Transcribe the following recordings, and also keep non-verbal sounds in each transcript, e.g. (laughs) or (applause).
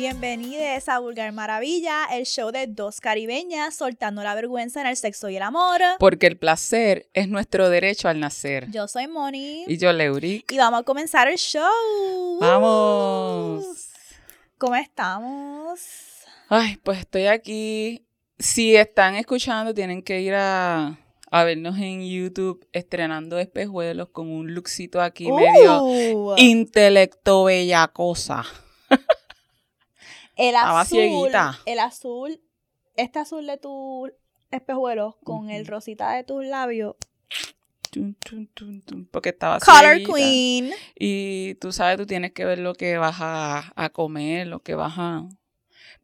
Bienvenidos a Vulgar Maravilla, el show de dos caribeñas soltando la vergüenza en el sexo y el amor. Porque el placer es nuestro derecho al nacer. Yo soy Moni. Y yo, Leuric. Y vamos a comenzar el show. ¡Vamos! ¿Cómo estamos? Ay, pues estoy aquí. Si están escuchando, tienen que ir a, a vernos en YouTube estrenando espejuelos con un lookcito aquí medio Uh, intelecto bellacosa. El estaba azul, cieguita. el azul, este azul de tus espejuelos con el rosita de tus labios. Porque estaba Color cieguita. Queen. Y tú sabes, tú tienes que ver lo que vas a, a comer, lo que vas a...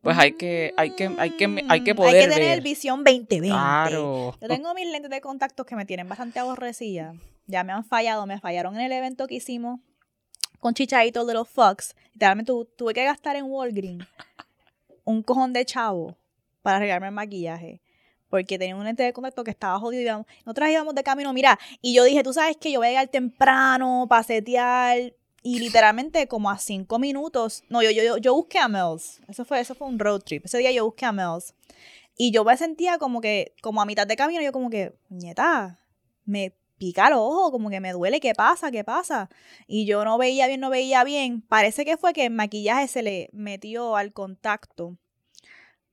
Pues hay que, hay que, hay que, hay que Mm, poder Hay que tener ver. visión 2020. Claro. Yo tengo mis lentes de contactos que me tienen bastante aborrecida. Ya me han fallado, me fallaron en el evento que hicimos con Chichadito Little Fox. Literalmente tu- tuve que gastar en Walgreens un cojón de chavo para arreglarme el maquillaje. Porque tenía un lente de contacto que estaba jodido. y íbamos- Nosotras íbamos de camino, mira. Y yo dije, tú sabes que yo voy a llegar temprano para setear. Y literalmente como a cinco minutos. No, yo, yo, yo busqué a Mel's. Eso fue, eso fue un road trip. Ese día yo busqué a Mel's. Y yo me sentía como que, como a mitad de camino, yo como que, nieta, me pica el ojo, como que me duele, ¿qué pasa? ¿Qué pasa? Y yo no veía bien, no veía bien. Parece que fue que el maquillaje se le metió al contacto.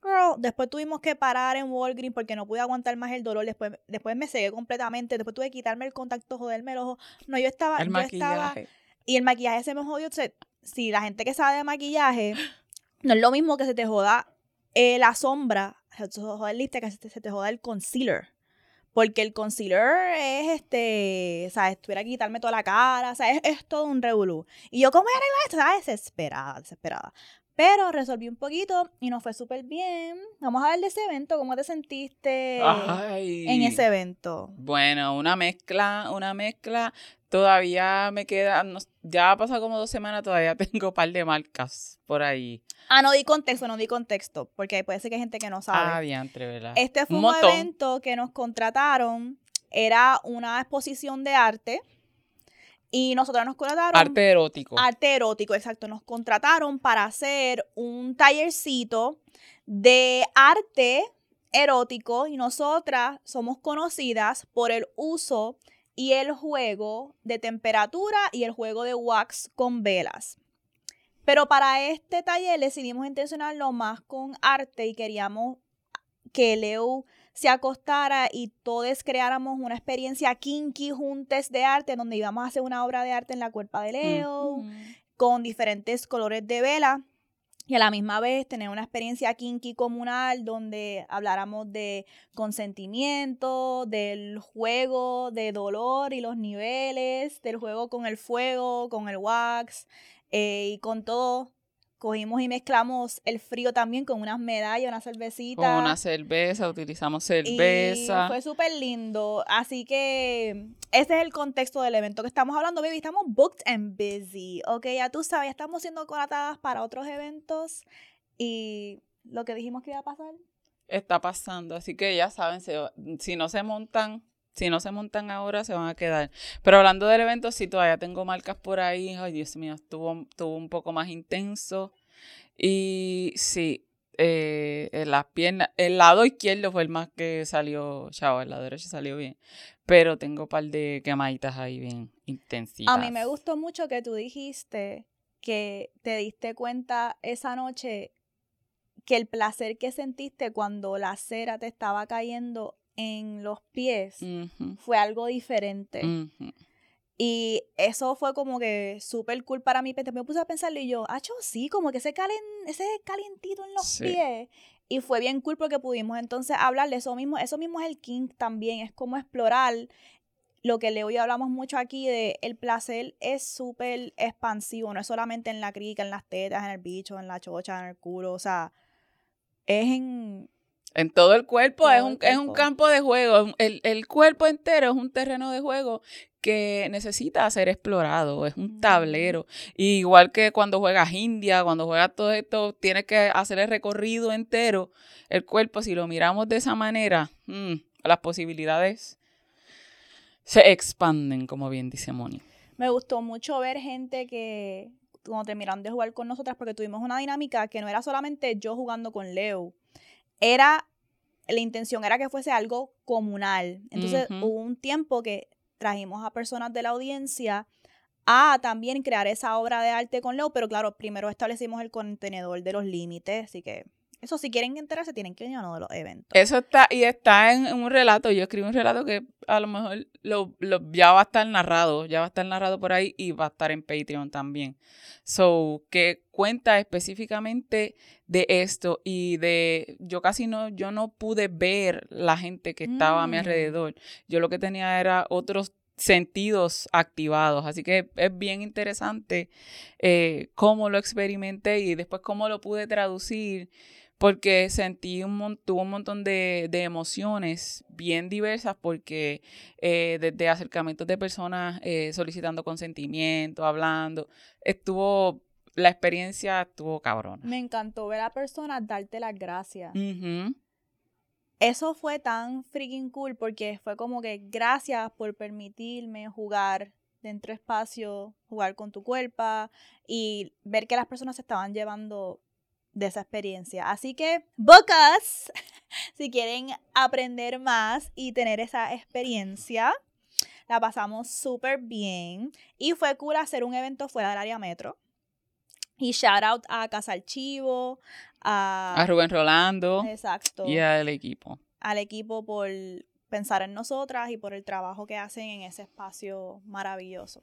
Girl, después tuvimos que parar en Walgreens porque no pude aguantar más el dolor. Después, después me cegué completamente. Después tuve que quitarme el contacto, joderme el ojo. No, yo estaba, El yo estaba maquillaje. y el maquillaje se me jodió. Entonces, si la gente que sabe de maquillaje, no es lo mismo que se te joda eh, la sombra, se te joda el que se te, se te joda el concealer. Porque el concealer es este, ¿sabes? Tuviera que quitarme toda la cara, o sea, es, es todo un revolú. Y yo, ¿cómo voy a arreglar esto? Estaba desesperada, desesperada. Pero resolví un poquito y nos fue súper bien. Vamos a ver de ese evento, ¿cómo te sentiste Ay. en ese evento? Bueno, una mezcla, una mezcla. Todavía me queda, no- ya ha pasado como dos semanas, todavía (laughs) tengo un par de marcas por ahí. Ah, no di contexto, no di contexto, porque puede ser que hay gente que no sabe. Ah, diantre, ¿verdad? Este fue Un evento que nos contrataron. Era una exposición de arte. Y nosotros nos contrataron. Arte erótico. arte erótico, exacto. Nos contrataron para hacer un tallercito de arte erótico. Y nosotras somos conocidas por el uso y el juego de temperatura y el juego de wax con velas. Pero para este taller decidimos intencionarlo más con arte y queríamos que Leo se acostara y todos creáramos una experiencia kinky juntes de arte donde íbamos a hacer una obra de arte en la cuerpa de Leo con diferentes colores de vela y a la misma vez tener una experiencia kinky comunal donde habláramos de consentimiento, del juego de dolor y los niveles, del juego con el fuego, con el wax eh, y con todo. Cogimos y mezclamos el frío también con unas medallas, una cervecita. Con una cerveza, utilizamos Y cerveza. fue súper lindo. Así que ese es el contexto del evento que estamos hablando, baby. Estamos booked and busy. Ok, ya tú sabes, estamos siendo contratadas para otros eventos. Y lo que dijimos que iba a pasar. Está pasando, así que ya saben, si no se montan, si no se montan ahora, se van a quedar. Pero hablando del evento, sí, todavía tengo marcas por ahí. Ay, Dios mío, estuvo, estuvo un poco más intenso. Y sí, eh, en las piernas, el lado izquierdo fue el más que salió, chavo, el lado derecho salió bien. Pero tengo un par de quemaditas ahí bien intensitas. A mí me gustó mucho que tú dijiste que te diste cuenta esa noche que el placer que sentiste cuando la cera te estaba cayendo en los pies fue algo diferente. Y eso fue como que súper cool para mí. Me puse a pensarlo y yo, acho, sí, como que ese, calen, ese calientito en los Sí. pies. Y fue bien cool porque pudimos entonces hablar de eso mismo. Eso mismo es el king también. Es como explorar lo que Leo y hablamos mucho aquí de el placer es súper expansivo. No es solamente en la crica, en las tetas, en el bicho, en la chocha, en el culo. O sea, es en... En todo el cuerpo, Todo es, el un, es un campo de juego. El, el cuerpo entero es un terreno de juego que necesita ser explorado. Es un Mm. tablero. Y igual que cuando juegas India, cuando juegas todo esto, tienes que hacer el recorrido entero. El cuerpo, si lo miramos de esa manera, mm, las posibilidades se expanden, como bien dice Moni. Me gustó mucho ver gente que cuando terminaron de jugar con nosotras, porque tuvimos una dinámica que no era solamente yo jugando con Leo, era, la intención era que fuese algo comunal. Entonces hubo un tiempo que trajimos a personas de la audiencia a también crear esa obra de arte con Leo, pero claro, primero establecimos el contenedor de los límites, así que eso si quieren enterarse tienen que venir a uno de los eventos. Eso está, y está en, en un relato. Yo escribí un relato que a lo mejor lo, lo- ya va a estar narrado, ya va a estar narrado por ahí y va a estar en Patreon también. So, que cuenta específicamente de esto y de, yo casi no, yo no pude ver la gente que estaba a mi Mm. alrededor. Yo lo que tenía era otros sentidos activados. Así que es bien interesante eh, cómo lo experimenté y después cómo lo pude traducir porque sentí un, mon- tuvo un montón de, de emociones bien diversas porque eh, desde acercamientos de personas eh, solicitando consentimiento, hablando, estuvo, la experiencia estuvo cabrona. Me encantó ver a personas darte las gracias. Eso fue tan freaking cool porque fue como que gracias por permitirme jugar dentro de espacio, jugar con tu cuerpo y ver que las personas se estaban llevando de esa experiencia. Así que, bocas, (laughs) si quieren aprender más y tener esa experiencia, la pasamos súper bien y fue cool hacer un evento fuera del área metro. Y shout out a Casa Archivo, a... A Rubén Rolando Exacto y al equipo. al equipo por pensar en nosotras y por el trabajo que hacen en ese espacio maravilloso.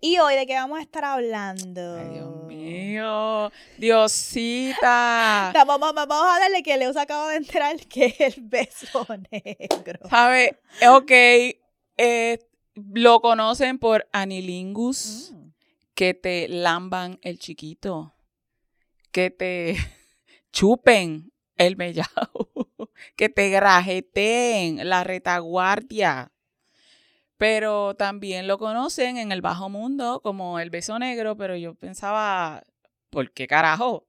Y hoy, ¿de qué vamos a estar hablando? Ay, Dios mío. Diosita. (laughs) Ta- Vamos, vamos a darle que Leo se acaba de enterar que es el beso negro. ¿Sabe? Ok. eh, lo conocen por Anilingus. Mm. que te lamban el chiquito, que te (laughs) chupen el mellao, (laughs) que te grajeteen la retaguardia. Pero también lo conocen en el bajo mundo como el beso negro, pero yo pensaba, ¿por qué carajo?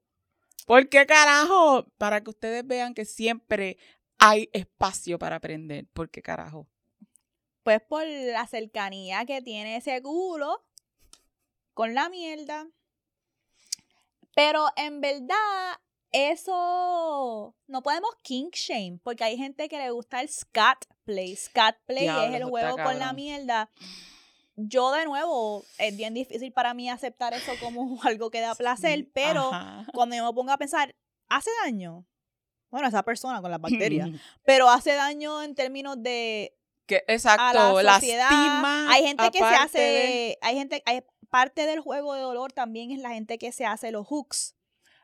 ¿Por qué carajo? Para que ustedes vean que siempre hay espacio para aprender. ¿Por qué carajo? Pues por la cercanía que tiene ese culo con la mierda. Pero en verdad, eso no podemos kink shame, porque hay gente que le gusta el scat play. Scat play Diablo, es el juego con la mierda. Yo, de nuevo, es bien difícil para mí aceptar eso como (laughs) algo que da placer, Sí, pero ajá. cuando yo me pongo a pensar, ¿hace daño? Bueno, esa persona con las bacterias, (laughs) pero hace daño en términos de Que, a exacto, la sociedad. lastima. hay gente que se hace, de- hay gente, hay parte del juego de dolor también es la gente que se hace los hooks.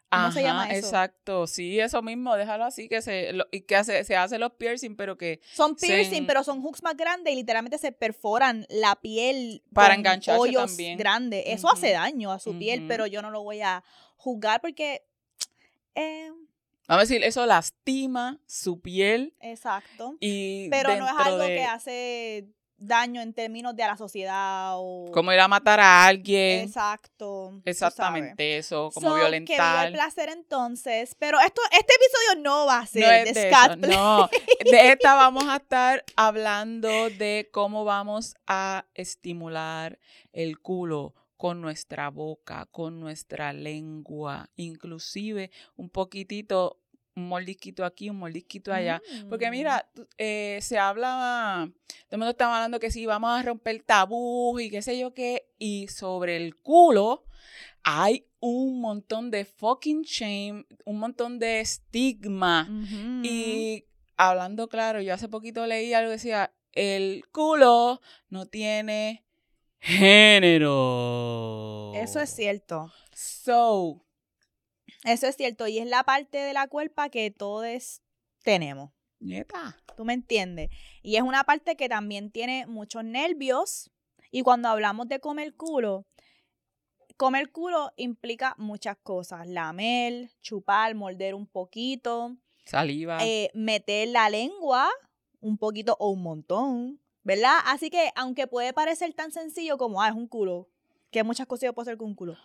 ¿Cómo se llama Ajá, eso? Exacto, sí, eso mismo, déjalo así, que se, lo- y que hace, se hace los piercing, pero que Son piercing, en- pero son hooks más grandes y literalmente se perforan la piel Para engancharse hoyos también. grandes. Eso hace daño a su piel, pero yo no lo voy a juzgar porque eh, vamos a decir, eso lastima su piel exacto. y Pero no es algo de- que hace daño en términos de a la sociedad o como ir a matar a alguien, exacto. exactamente eso, como So, Que viva violentar. el placer entonces. Pero esto, este episodio no va a ser No es de de scat eso, play. no. De esta (laughs) vamos a estar hablando de cómo vamos a estimular el culo con nuestra boca, con nuestra lengua, inclusive un poquitito, un mordisquito aquí, un mordisquito allá. Porque Mm. mira, eh, se habla, todo el mundo estaba hablando que sí, vamos a romper tabú y qué sé yo qué, y sobre el culo hay un montón de fucking shame, un montón de estigma. Y hablando claro, yo hace poquito leí algo que decía, el culo no tiene género. Eso es cierto. So, Eso es cierto. Y es la parte de la cuerpa que todos tenemos. neta. ¿Tú me entiendes? Y es una parte que también tiene muchos nervios. Y cuando hablamos de comer culo, comer culo implica muchas cosas. Lamer, chupar, morder un poquito, Saliva. eh, meter la lengua un poquito o un montón, ¿verdad? Así que aunque puede parecer tan sencillo como, ah, es un culo, que muchas cosas yo puedo hacer con un culo.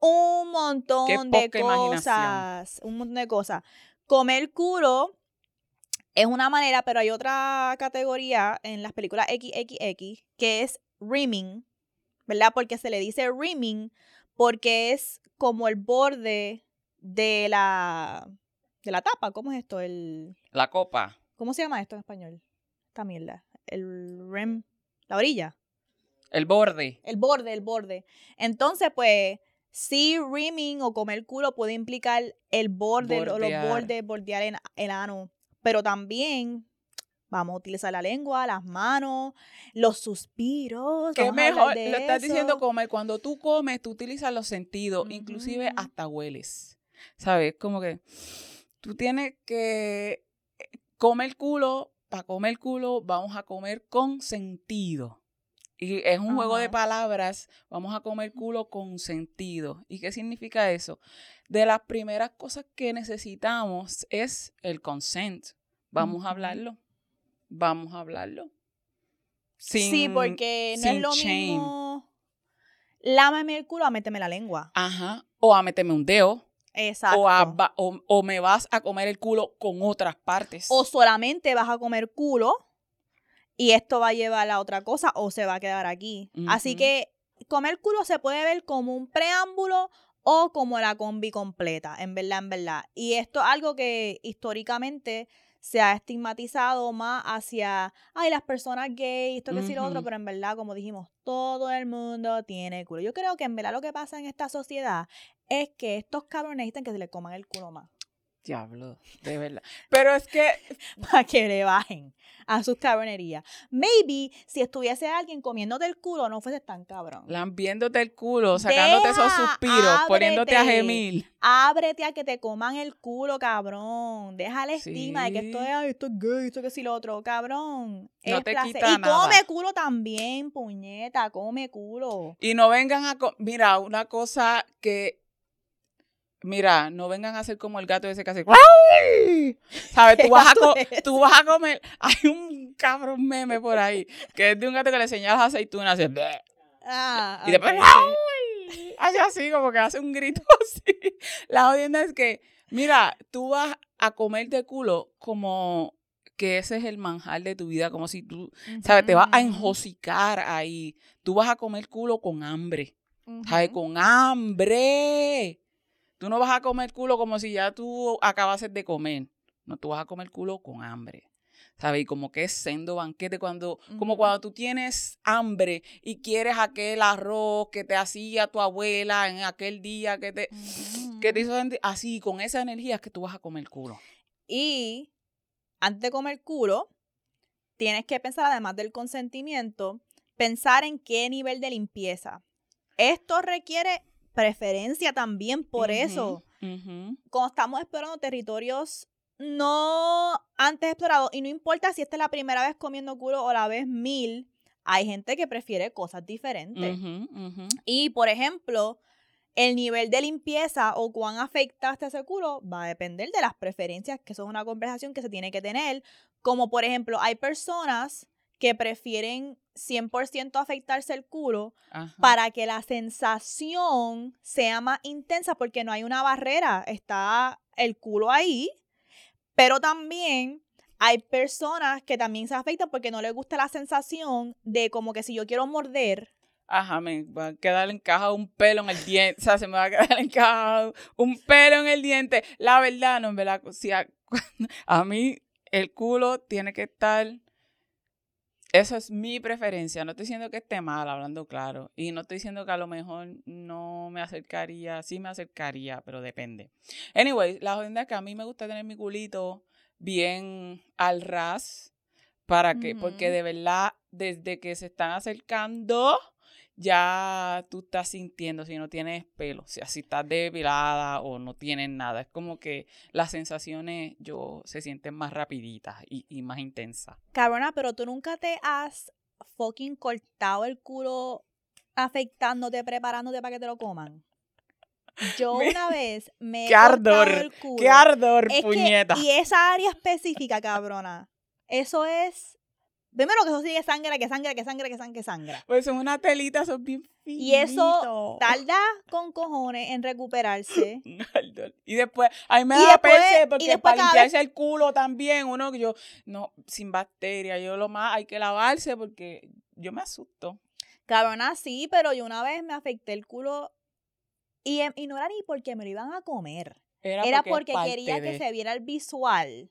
Un montón de cosas, un montón de cosas. Comer culo es una manera, pero hay otra categoría en las películas XXX que es rimming, ¿verdad? Porque se le dice rimming porque es como el borde de la de la tapa, ¿cómo es esto? El La copa. ¿Cómo se llama esto en español? Esta mierda. El rim, la orilla, El borde. el borde, el borde. Entonces, pues sí rimming o comer culo puede implicar el borde o los bordes, bordear en- el ano, pero también vamos a utilizar la lengua, las manos, los suspiros. Que mejor, lo estás diciendo comer. Cuando tú comes, tú utilizas los sentidos, inclusive hasta hueles. ¿Sabes? Como que tú tienes que eh, comer culo, para comer culo, vamos a comer con sentido. Y es un juego de palabras, vamos a comer culo con sentido. ¿Y qué significa eso? De las primeras cosas que necesitamos es el consent. Vamos a hablarlo. Vamos a hablarlo. sí, Sin- porque no es lo shame. mismo lámame el culo a méteme la lengua. Ajá. O a meterme un dedo. Exacto. O, a o, o me vas a comer el culo con otras partes. o solamente vas a comer culo y esto va a llevar a otra cosa o se va a quedar aquí. Así que comer culo se puede ver como un preámbulo o como la combi completa, en verdad, en verdad. Y esto es algo que históricamente se ha estigmatizado más hacia, ay, las personas gays, esto que sí lo otro, pero en verdad, como dijimos, todo el mundo tiene culo. Yo creo que en verdad lo que pasa en esta sociedad es que estos cabrones necesitan que se les coman el culo más. Diablo, de verdad. (laughs) Pero es que para que le bajen a sus cabronerías. Maybe si estuviese alguien comiéndote el culo, no fuese tan cabrón. lambiéndote el culo, sacándote esos suspiros, poniéndote a gemir. Ábrete a que te coman el culo, cabrón. Deja el estigma de que esto es, ay, esto es gay, esto que sí lo otro, cabrón. No te placer. quita Y nada. come culo también, puñeta, come culo. Y no vengan a... Mira, una cosa que... Mira, no vengan a hacer como el gato ese que hace... ¿Sabes? ¿Qué Tú vas, a gato co- es tú vas a comer... (laughs) Hay un cabrón meme por ahí, que es de un gato que le señalas aceitunas, hace... Ah, Y después... ok, sí. Hace así, como que hace un grito (laughs) así. La jodienda es que, mira, tú vas a comer de culo como que ese es el manjar de tu vida, como si tú, ¿sabes? Te vas a enjocicar ahí. Tú vas a comer culo con hambre. ¿sabes? Con hambre. Tú no vas a comer culo como si ya tú acabases de comer. No, tú vas a comer culo con hambre. ¿Sabes? Y como que es sendo banquete cuando, como cuando tú tienes hambre y quieres aquel arroz que te hacía tu abuela en aquel día que te, que te hizo sentir así, con esa energía es que tú vas a comer culo. Y antes de comer culo, tienes que pensar, además del consentimiento, pensar en qué nivel de limpieza. Esto requiere preferencia también por eso. Ujú. Cuando estamos explorando territorios no antes explorados, y no importa si esta es la primera vez comiendo culo o la vez mil, hay gente que prefiere cosas diferentes. Y, por ejemplo, el nivel de limpieza o cuán afectaste ese culo va a depender de las preferencias, que eso es una conversación que se tiene que tener. Como, por ejemplo, hay personas que prefieren 100% afectarse el culo Ajá. para que la sensación sea más intensa porque no hay una barrera, está el culo ahí, pero también hay personas que también se afectan porque no les gusta la sensación de como que si yo quiero morder, Ajá, me va a quedar encajado un pelo en el diente. O sea, se me va a quedar (laughs) encajado un pelo en el diente. La verdad, no, en verdad, si a, (laughs) a mí el culo tiene que estar. Eso es mi preferencia. No estoy diciendo que esté mal, hablando claro. Y no estoy diciendo que a lo mejor no me acercaría. Sí me acercaría, pero depende. Anyway, la jodida es que a mí me gusta tener mi culito bien al ras. Para que, porque de verdad, desde que se están acercando, ya tú estás sintiendo si no tienes pelo, o sea, si estás depilada o no tienes nada. Es como que las sensaciones yo se sienten más rapiditas y, y más intensas. cabrona, pero tú nunca te has fucking cortado el culo afectándote, preparándote para que te lo coman. Yo una vez me he ¡Qué cortado ardor! el culo. ¡Qué ardor, Es que- puñeta! y esa área específica, cabrona, eso es. Primero que eso sigue sangre, que sangre, que sangre, que sangre, que sangra. Pues son una telita, son bien Y eso finitos. Tarda con cojones en recuperarse. (laughs) Y después, a mí me Y da después- perse y porque para limpiarse el culo también, uno que yo, no, sin bacteria, yo lo más, hay que lavarse porque yo me asusto. Cabrona, sí, pero yo una vez me afecté el culo Y, em, y no era ni porque me lo iban a comer. Era, Era porque, quería que se viera el visual.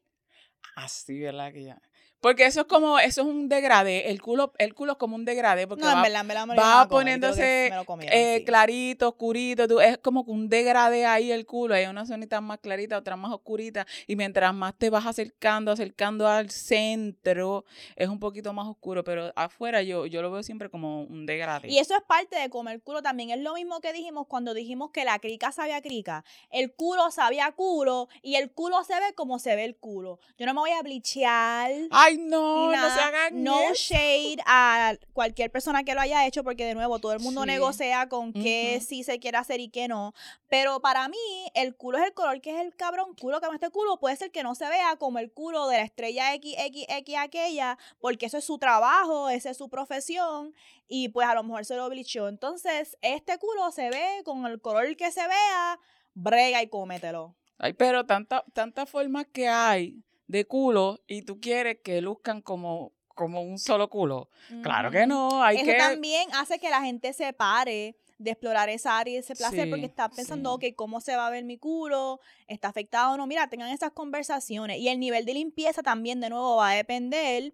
Así, ¿verdad? Que ya. Porque eso es como, eso es un degradé. El culo, el culo es como un degradé. Porque No, en va, verdad, en verdad me lo va a poniéndose, comieron, eh, sí. clarito, oscurito. tú- es como un degradé ahí el culo. Hay unas zonitas más claritas, otras más oscuritas. Y mientras más te vas acercando, acercando al centro, es un poquito más oscuro. Pero afuera yo, yo lo veo siempre como un degradé. Y eso es parte de comer culo también. Es lo mismo que dijimos cuando dijimos que la crica sabía crica. El culo sabía culo y el culo se ve como se ve el culo. Yo no me voy a blichear. Ay, no, no se hagan no eso. shade a cualquier persona que lo haya hecho, porque de nuevo todo el mundo Sí. negocia con qué Ujú. sí se quiere hacer y qué no. Pero para mí, el culo es el color que es el cabrón culo que este culo puede ser que no se vea como el culo de la estrella XXX aquella, porque eso es su trabajo, esa es su profesión, y pues a lo mejor se lo blicheó. Entonces, este culo se ve con el color que se vea, brega y cómetelo. Ay, pero tanta- tantas formas que hay de culo y tú quieres que luzcan como, como un solo culo. Claro que no, hay Eso que... también hace que la gente se pare de explorar esa área y ese placer Sí, porque está pensando, sí. ok, ¿cómo se va a ver mi culo? ¿Está afectado o no? Mira, tengan esas conversaciones. Y el nivel de limpieza también, de nuevo, va a depender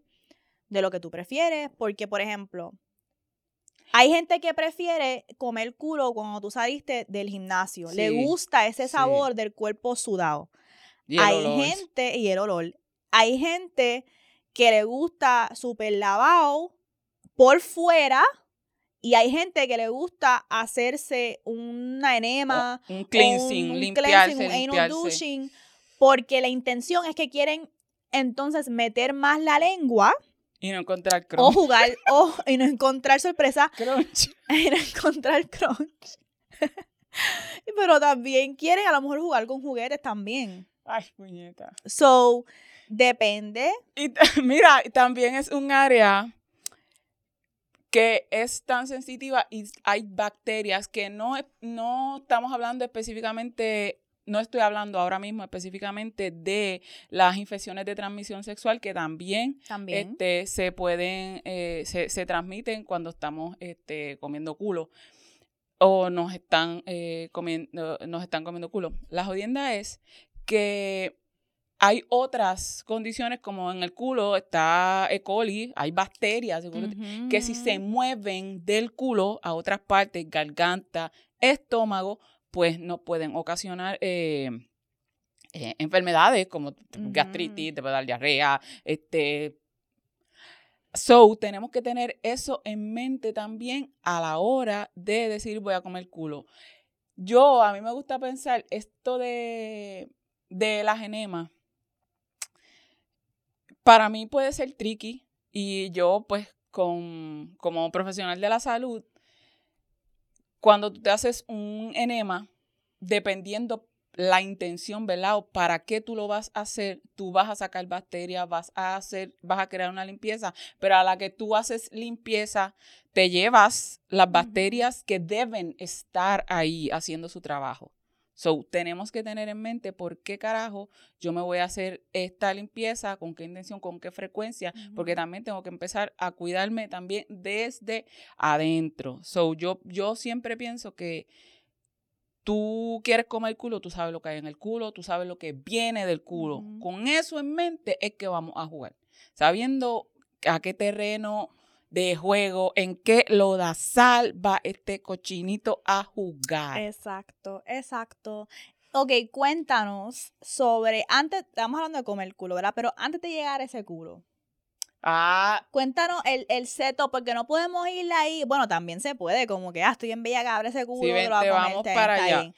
de lo que tú prefieres. Porque, por ejemplo, hay gente que prefiere comer culo cuando tú saliste del gimnasio. Le gusta ese sabor del cuerpo sudado. Hay olor. gente, y el olor, hay gente que le gusta súper lavado por fuera y hay gente que le gusta hacerse una enema, O un o cleansing, un, limpiarse, cleansing, un anal douching, porque la intención es que quieren entonces meter más la lengua Y no encontrar o crunch. jugar (laughs) o y no encontrar sorpresa Crunch. (laughs) y no encontrar crunch. (laughs) Pero también quieren a lo mejor jugar con juguetes también. Ay, puñeta. So, depende. Y (laughs) mira, también es un área que es tan sensitiva y hay bacterias que no, no estamos hablando específicamente, no estoy hablando ahora mismo específicamente de las infecciones de transmisión sexual que también También. este, se pueden, eh, se, se transmiten cuando estamos este, comiendo culo o nos están, eh, comiendo, nos están comiendo culo. La jodienda es que hay otras condiciones como en el culo está E. coli, hay bacterias que si se mueven del culo a otras partes, garganta, estómago, pues no pueden ocasionar eh, eh, enfermedades como gastritis, te puede dar diarrea, este. So, tenemos que tener eso en mente también a la hora de decir voy a comer culo. Yo, a mí me gusta pensar esto de, de las enemas. Para mí puede ser tricky y yo, pues, con, como profesional de la salud, cuando tú te haces un enema, dependiendo la intención, ¿verdad? O para qué tú lo vas a hacer, tú vas a sacar bacterias, vas a hacer, vas a crear una limpieza, pero a la que tú haces limpieza, te llevas las bacterias que deben estar ahí haciendo su trabajo. So, tenemos que tener en mente por qué carajo yo me voy a hacer esta limpieza, con qué intención, con qué frecuencia, porque también tengo que empezar a cuidarme también desde adentro. So, yo, yo siempre pienso que tú quieres comer culo, tú sabes lo que hay en el culo, tú sabes lo que viene del culo. Con eso en mente es que vamos a jugar. Sabiendo a qué terreno de juego, en qué lodazal va este cochinito a jugar. Exacto, exacto. Ok, cuéntanos sobre, antes, estamos hablando de comer culo, ¿verdad? Pero antes de llegar a ese culo, Ah, cuéntanos el, el setup, porque no podemos ir ahí, bueno, también se puede, como que, ah, estoy en Bella abre ese culo, vente, lo voy a comer, vamos para allá.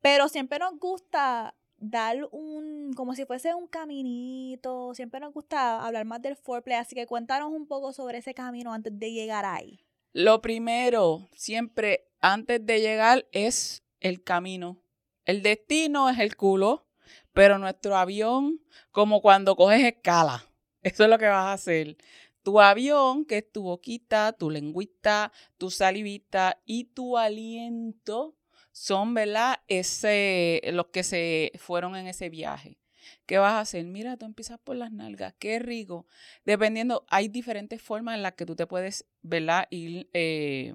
Pero siempre nos gusta dar un, como si fuese un caminito, siempre nos gusta hablar más del foreplay, así que cuéntanos un poco sobre ese camino antes de llegar ahí. Lo primero, siempre antes de llegar, es el camino. El destino es el culo, pero nuestro avión, como cuando coges escala, (laughs) eso es lo que vas a hacer. Tu avión, que es tu boquita, tu lengüita, tu salivita y tu aliento, son, ¿verdad? Ese, los que se fueron en ese viaje. ¿Qué vas a hacer? Mira, tú empiezas por las nalgas, qué rico. Dependiendo, hay diferentes formas en las que tú te puedes, ¿verdad? Ir eh,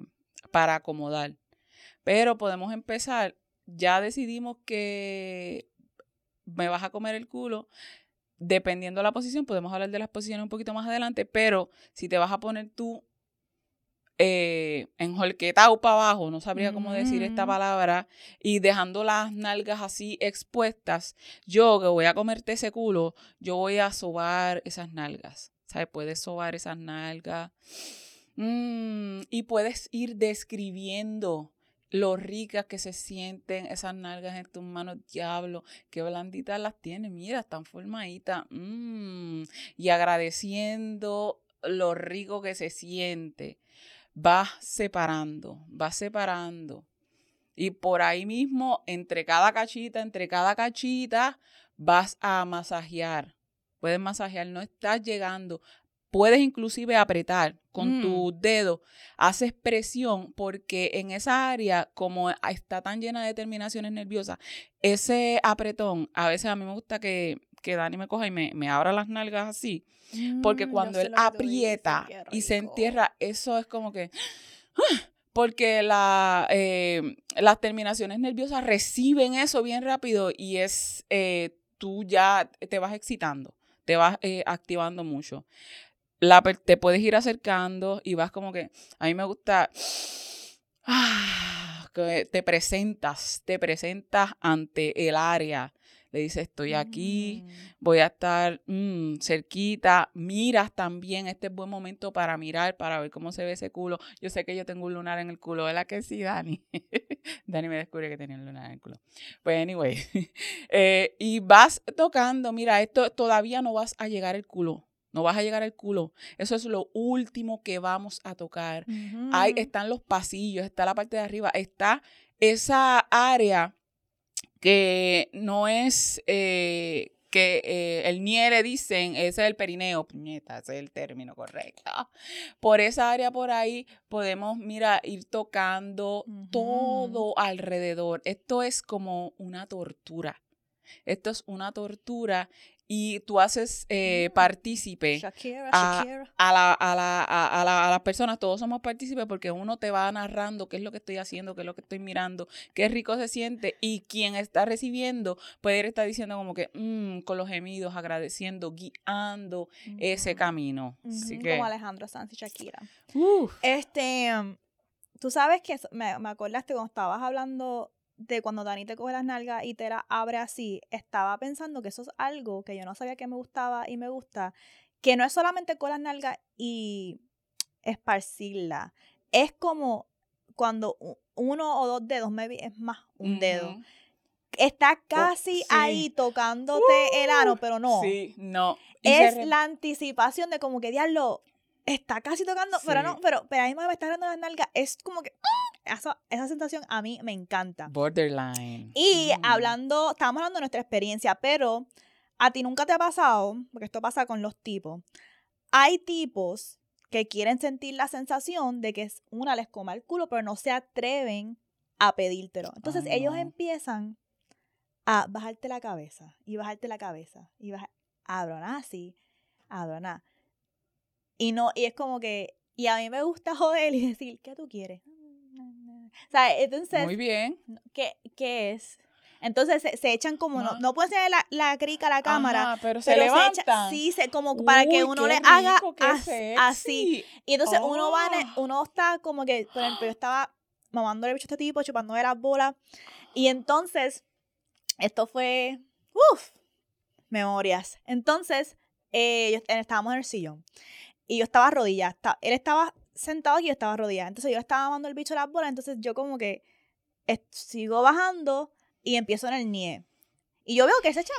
para acomodar. Pero podemos empezar ya decidimos que me vas a comer el culo, dependiendo de la posición, podemos hablar de las posiciones un poquito más adelante, pero si te vas a poner tú eh, enjolquetado para abajo, no sabría cómo decir esta Mm. palabra, y dejando las nalgas así expuestas, yo que voy a comerte ese culo, yo voy a sobar esas nalgas. ¿Sabes? Puedes sobar esas nalgas. Mm, y puedes ir describiendo lo ricas que se sienten esas nalgas en tus manos, diablo, qué blanditas las tienes, mira, están formaditas. Mm, y agradeciendo lo rico que se siente. Vas separando, vas separando. Y por ahí mismo, entre cada cachita, entre cada cachita, vas a masajear. Puedes masajear, no estás llegando. Puedes inclusive apretar con Mm. tus dedos, haces presión porque en esa área, como está tan llena de terminaciones nerviosas, ese apretón, a veces a mí me gusta que, que Dani me coja y me, me abra las nalgas así, porque Mm, cuando él dices, aprieta y se entierra, eso es como que... Porque la, eh, las terminaciones nerviosas reciben eso bien rápido y es, eh, tú ya te vas excitando, te vas eh, activando mucho. La, te puedes ir acercando y vas como que, a mí me gusta, ah, (sighs) que te presentas, te presentas ante el área. Le dices, estoy aquí, Mm. voy a estar mm, cerquita, miras también, este es buen momento para mirar, para ver cómo se ve ese culo. Yo sé que yo tengo un lunar en el culo, ¿verdad que sí, Dani? (laughs) Dani me descubrió que tenía un lunar en el culo. Pues anyway, (laughs) eh, y vas tocando, mira, esto todavía no vas a llegar al culo, no vas a llegar al culo. Eso es lo último que vamos a tocar. Ahí están los pasillos, está la parte de arriba, está esa área que no es eh, que eh, el nie le dicen, ese es el perineo, puñeta, ese es el término correcto. Por esa área por ahí podemos, mira, ir tocando todo alrededor. Esto es como una tortura. Esto es una tortura y tú haces eh, Mm. partícipe Shakira, a- Shakira. a, la, a, la, a, la- a las personas, todos somos partícipes porque uno te va narrando qué es lo que estoy haciendo, qué es lo que estoy mirando, qué rico se siente y quien está recibiendo puede ir estar diciendo como que mm, con los gemidos, agradeciendo, guiando ese camino. Así que, Como Alejandro Sanz y Shakira. uf, Este, um, tú sabes que me, me acordaste cuando estabas hablando de cuando Dani te coge las nalgas y te las abre así, estaba pensando que eso es algo que yo no sabía que me gustaba y me gusta, que no es solamente con las nalgas y esparcirla, es como cuando uno o dos dedos, maybe es más un dedo, está casi sí. ahí tocándote el ano, pero no. Sí, no. Es la anticipación de como que diablo está casi tocando, pero no, pero, pero ahí me está abriendo las nalgas. Es como que ¡ah! esa, esa sensación a mí me encanta. Borderline. Y Mm. hablando, estamos hablando de nuestra experiencia, pero a ti nunca te ha pasado, porque esto pasa con los tipos. Hay tipos que quieren sentir la sensación de que es- una les coma el culo, pero no se atreven a pedírtelo. Entonces Ay, ellos empiezan a bajarte la cabeza y bajarte la cabeza y bajar, así, abronar. Y no, y es como que, y a mí me gusta joder y (laughs) decir, ¿qué tú quieres? O sea, entonces, Muy bien. ¿qué, qué es? Entonces se, se echan como, no, No. no pueden ser la, la crica a la cámara, Ajá, pero se pero se levantan. echan, sí, se, como para que Uy, uno qué le haga rico, qué as- así. Y entonces uno va, en Ah. uno está como que, por ejemplo, yo estaba mamándole el bicho a este tipo, chupándole las bolas. Y entonces, esto fue, uff, memorias. Entonces, eh, yo- eh, estábamos en el sillón. Y yo estaba arrodillada. él estaba sentado y yo estaba arrodillada. Entonces yo estaba mamando el bicho a las bolas. Entonces yo como que sigo bajando y empiezo en el nie. Y yo veo que se echa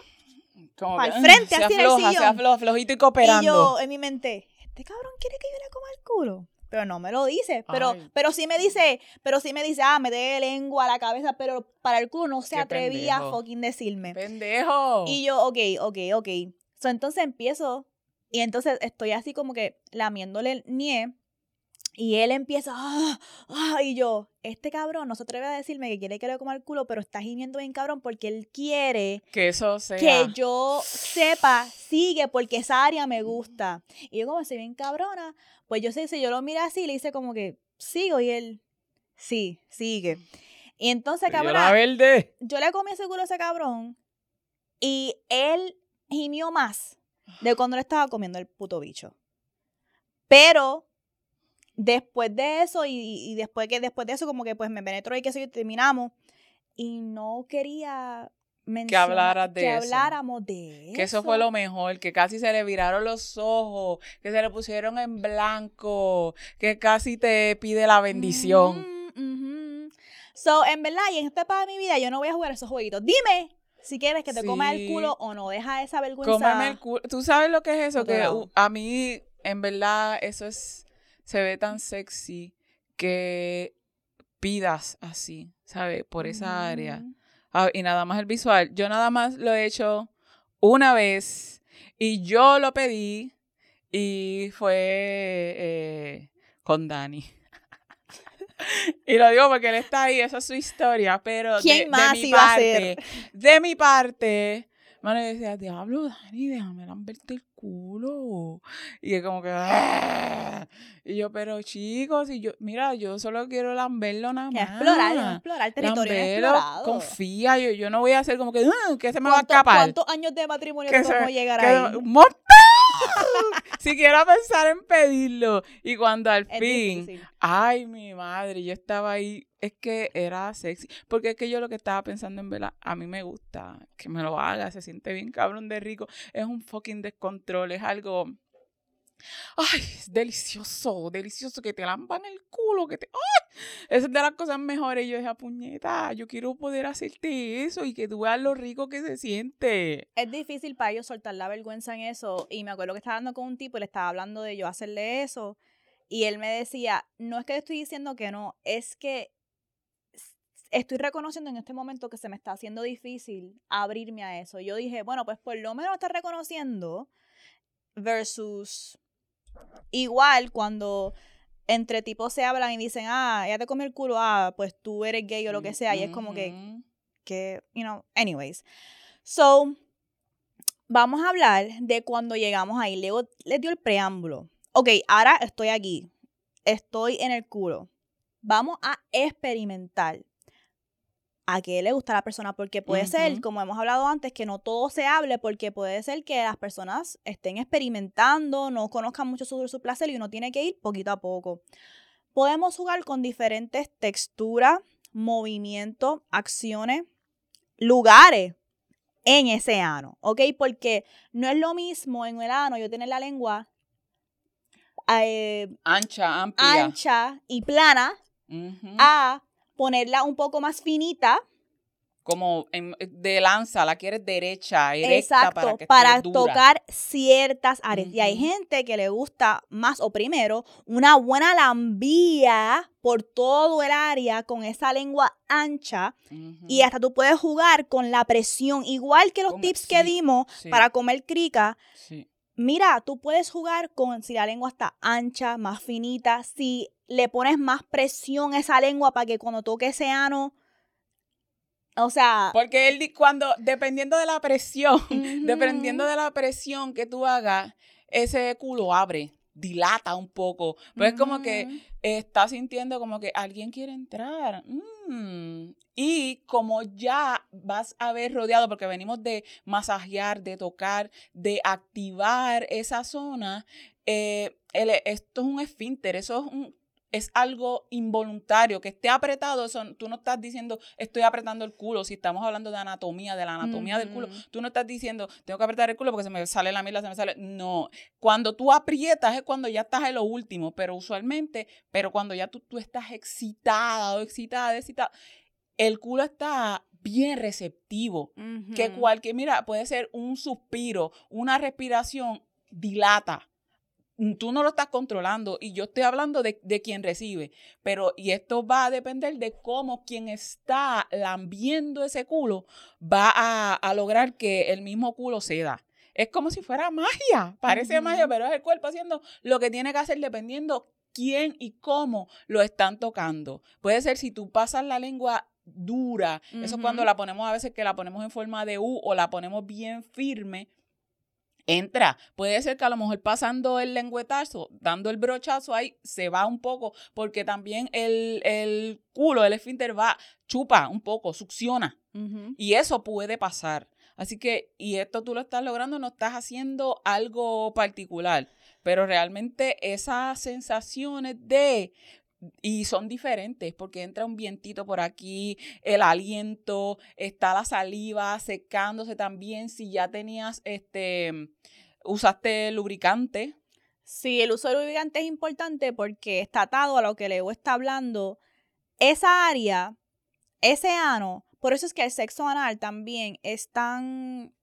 Como pa'l que, frente, se así en el afloja, sillón. afloja, flojito y cooperando. y yo en mi mente, este cabrón quiere que yo le coma el culo. Pero no me lo dice. Pero, Ay. pero sí me dice, pero sí me dice, ah, me dé lengua a la cabeza, pero para el culo no se Qué atrevía a pendejo. fucking decirme. Pendejo. Y yo, ok, ok, ok. So, entonces empiezo, y entonces estoy así como que lamiéndole el nie, y él empieza, ah, ah, y yo, este cabrón no se atreve a decirme que quiere que le coma el culo, pero está gimiendo bien cabrón porque él quiere que eso sea. que yo sepa, sigue, porque esa área me gusta. Y yo como soy bien cabrona, pues yo sé, si yo lo miro así, le hice como que, sigo, y él, sí, sigue. Y entonces, cabrón, yo le comí ese culo a ese cabrón y él gimió más de cuando le estaba comiendo el puto bicho. Pero después de eso y, y después que después de eso como que pues me penetró y que sé yo, terminamos y no quería mencionar hablaras de que eso. habláramos de eso. Que eso fue lo mejor, que casi se le viraron los ojos, que se le pusieron en blanco, que casi te pide la bendición. Ujú. So, en verdad, y en esta etapa de mi vida, yo no voy a jugar esos jueguitos. Dime si quieres que te coma el Sí. culo o no. Deja esa vergüenza. Cómeme el culo. ¿Tú sabes lo que es eso? Que uh, a mí, en verdad, eso es, se ve tan sexy que pidas así, ¿sabes? Por esa área. Ujú. Ah, y nada más el visual. Yo nada más lo he hecho una vez y yo lo pedí y fue eh, con Dani. (laughs) y lo digo porque él está ahí, esa es su historia, pero de- ¿Quién de, más mi iba a parte, ser? de mi parte, mano, yo decía, diablo, Dani, déjame lamberte el culo. Y es como que, "Ah". y yo, pero chicos, y yo, mira, yo solo quiero lamberlo nada más. explorar, explorar territorio Lambelo, inexplorado. confía, yo, yo no voy a hacer como que, "Ah, que se me va a ¿Cuánto- escapar. ¿Cuántos años de matrimonio Que se- llegar Que- ahí? ¡Un montón! (laughs) si quiero pensar en pedirlo. Y cuando al Es fin, difícil. ay, mi madre, yo estaba ahí, es que era sexy. Porque es que yo lo que estaba pensando en verdad, a mí me gusta que me lo haga, se siente bien cabrón de rico. Es un fucking descontrol, es algo... Ay, es delicioso, delicioso que te lampan el culo, que te... ¡Ay! Esa es de las cosas mejores. Yo dije, "Ah, puñeta, yo quiero poder hacerte eso y que tú veas lo rico que se siente. Es difícil para ellos soltar la vergüenza en eso. Y me acuerdo que estaba hablando con un tipo y le estaba hablando de yo hacerle eso. Y él me decía, no es que te estoy diciendo que no, es que estoy reconociendo en este momento que se me está haciendo difícil abrirme a eso. Yo dije, bueno, pues por lo menos está reconociendo versus igual cuando entre tipos se hablan y dicen, ah, ya te comió el culo, ah, pues tú eres gay o lo que sea. Y es como que, que, you know, anyways. So, vamos a hablar de cuando llegamos ahí. Leo les dio el preámbulo. Ok, ahora estoy aquí. Estoy en el culo. Vamos a experimentar a qué le gusta a la persona, porque puede ser, como hemos hablado antes, que no todo se hable, porque puede ser que las personas estén experimentando, no conozcan mucho sobre su placer y uno tiene que ir poquito a poco. Podemos jugar con diferentes texturas, movimientos, acciones, lugares en ese ano, ¿ok? Porque no es lo mismo en el ano yo tener la lengua eh, Ancha, amplia. ancha y plana a ponerla un poco más finita, Como en- de lanza, la quieres derecha, erecta exacto, para que para, esté dura. tocar ciertas áreas. Y hay gente que le gusta más o primero una buena lambía por todo el área con esa lengua ancha y hasta tú puedes jugar con la presión, igual que los tips que dimos sí, para comer crica. sí. Mira, tú puedes jugar con si la lengua está ancha, más finita, si le pones más presión a esa lengua para que cuando toque ese ano, o sea, Porque él cuando, dependiendo de la presión, (laughs) dependiendo de la presión que tú hagas, ese culo abre, dilata un poco. Pero es como que ujú. está sintiendo como que alguien quiere entrar. Mm. Y como ya vas a ver rodeado, porque venimos de masajear, de tocar, de activar esa zona, eh, el- esto es un esfínter, eso es un es algo involuntario, que esté apretado, eso, tú no estás diciendo estoy apretando el culo, si estamos hablando de anatomía, de la anatomía del culo, tú no estás diciendo tengo que apretar el culo porque se me sale la mierda, se me sale, no, cuando tú aprietas es cuando ya estás en lo último, pero usualmente, pero cuando ya tú, tú estás excitada o excitada, excitada, el culo está bien receptivo. Que cualquier, mira, puede ser un suspiro, una respiración, dilata. Tú no lo estás controlando y yo estoy hablando de, de quien recibe, pero y esto va a depender de cómo quien está lambiendo ese culo va a, a lograr que el mismo culo ceda. Es como si fuera magia, parece magia, pero es el cuerpo haciendo lo que tiene que hacer dependiendo quién y cómo lo están tocando. Puede ser si tú pasas la lengua dura, eso es cuando la ponemos a veces que la ponemos en forma de U o la ponemos bien firme. Entra. Puede ser que a lo mejor pasando el lengüetazo, dando el brochazo ahí, se va un poco, porque también el, el culo, el esfínter va, chupa un poco, succiona. Y eso puede pasar. Así que, y esto tú lo estás logrando, no estás haciendo algo particular, pero realmente esas sensaciones de y son diferentes porque entra un vientito por aquí, el aliento, está la saliva secándose también. Si ya tenías, este, usaste lubricante. Sí, el uso de lubricante es importante porque está atado a lo que Leo está hablando. Esa área, ese ano, por eso es que el sexo anal también es tan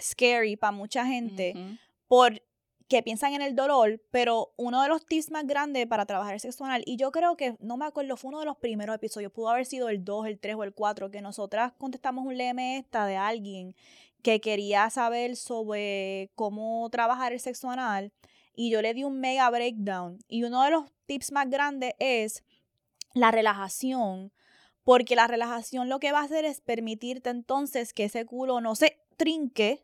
scary para mucha gente. Por que piensan en el dolor, pero uno de los tips más grandes para trabajar el sexo anal, y yo creo que, no me acuerdo, fue uno de los primeros episodios, pudo haber sido el 2, el 3 o el 4, que nosotras contestamos un leme esta de alguien que quería saber sobre cómo trabajar el sexo anal, y yo le di un mega breakdown. Y uno de los tips más grandes es la relajación, porque la relajación lo que va a hacer es permitirte entonces que ese culo no se trinque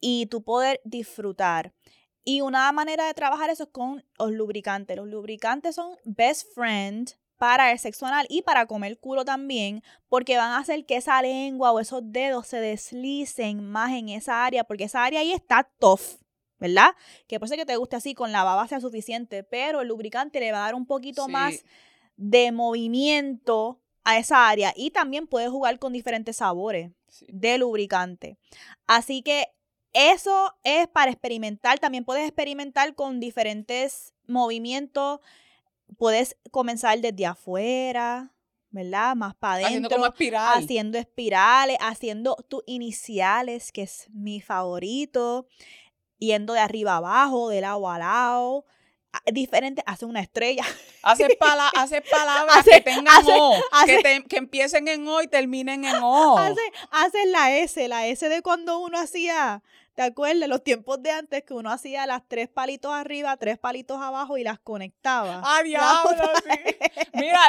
y tú poder disfrutar. Y una manera de trabajar eso es con los lubricantes. Los lubricantes son best friend para el sexo anal y para comer culo también, porque van a hacer que esa lengua o esos dedos se deslicen más en esa área, porque esa área ahí está tough, ¿verdad? Que puede ser que te guste así con la baba sea suficiente, pero el lubricante le va a dar un poquito más de movimiento a esa área y también puedes jugar con diferentes sabores de lubricante. Así que eso es para experimentar. También puedes experimentar con diferentes movimientos. Puedes comenzar desde afuera, ¿verdad? Más para adentro. Haciendo como espiral. Haciendo espirales, haciendo tus iniciales, que es mi favorito. Yendo de arriba abajo, de lado a lado diferente, hace una estrella. (laughs) Hace, pala hace palabras que tengan O, que, que, empiecen en O y terminen en O. Hace la S, la S de cuando uno hacía ¿Te acuerdas? Los tiempos de antes que uno hacía las tres palitos arriba, tres palitos abajo y las conectaba. ¡Ah, diablo! Sí. Mira,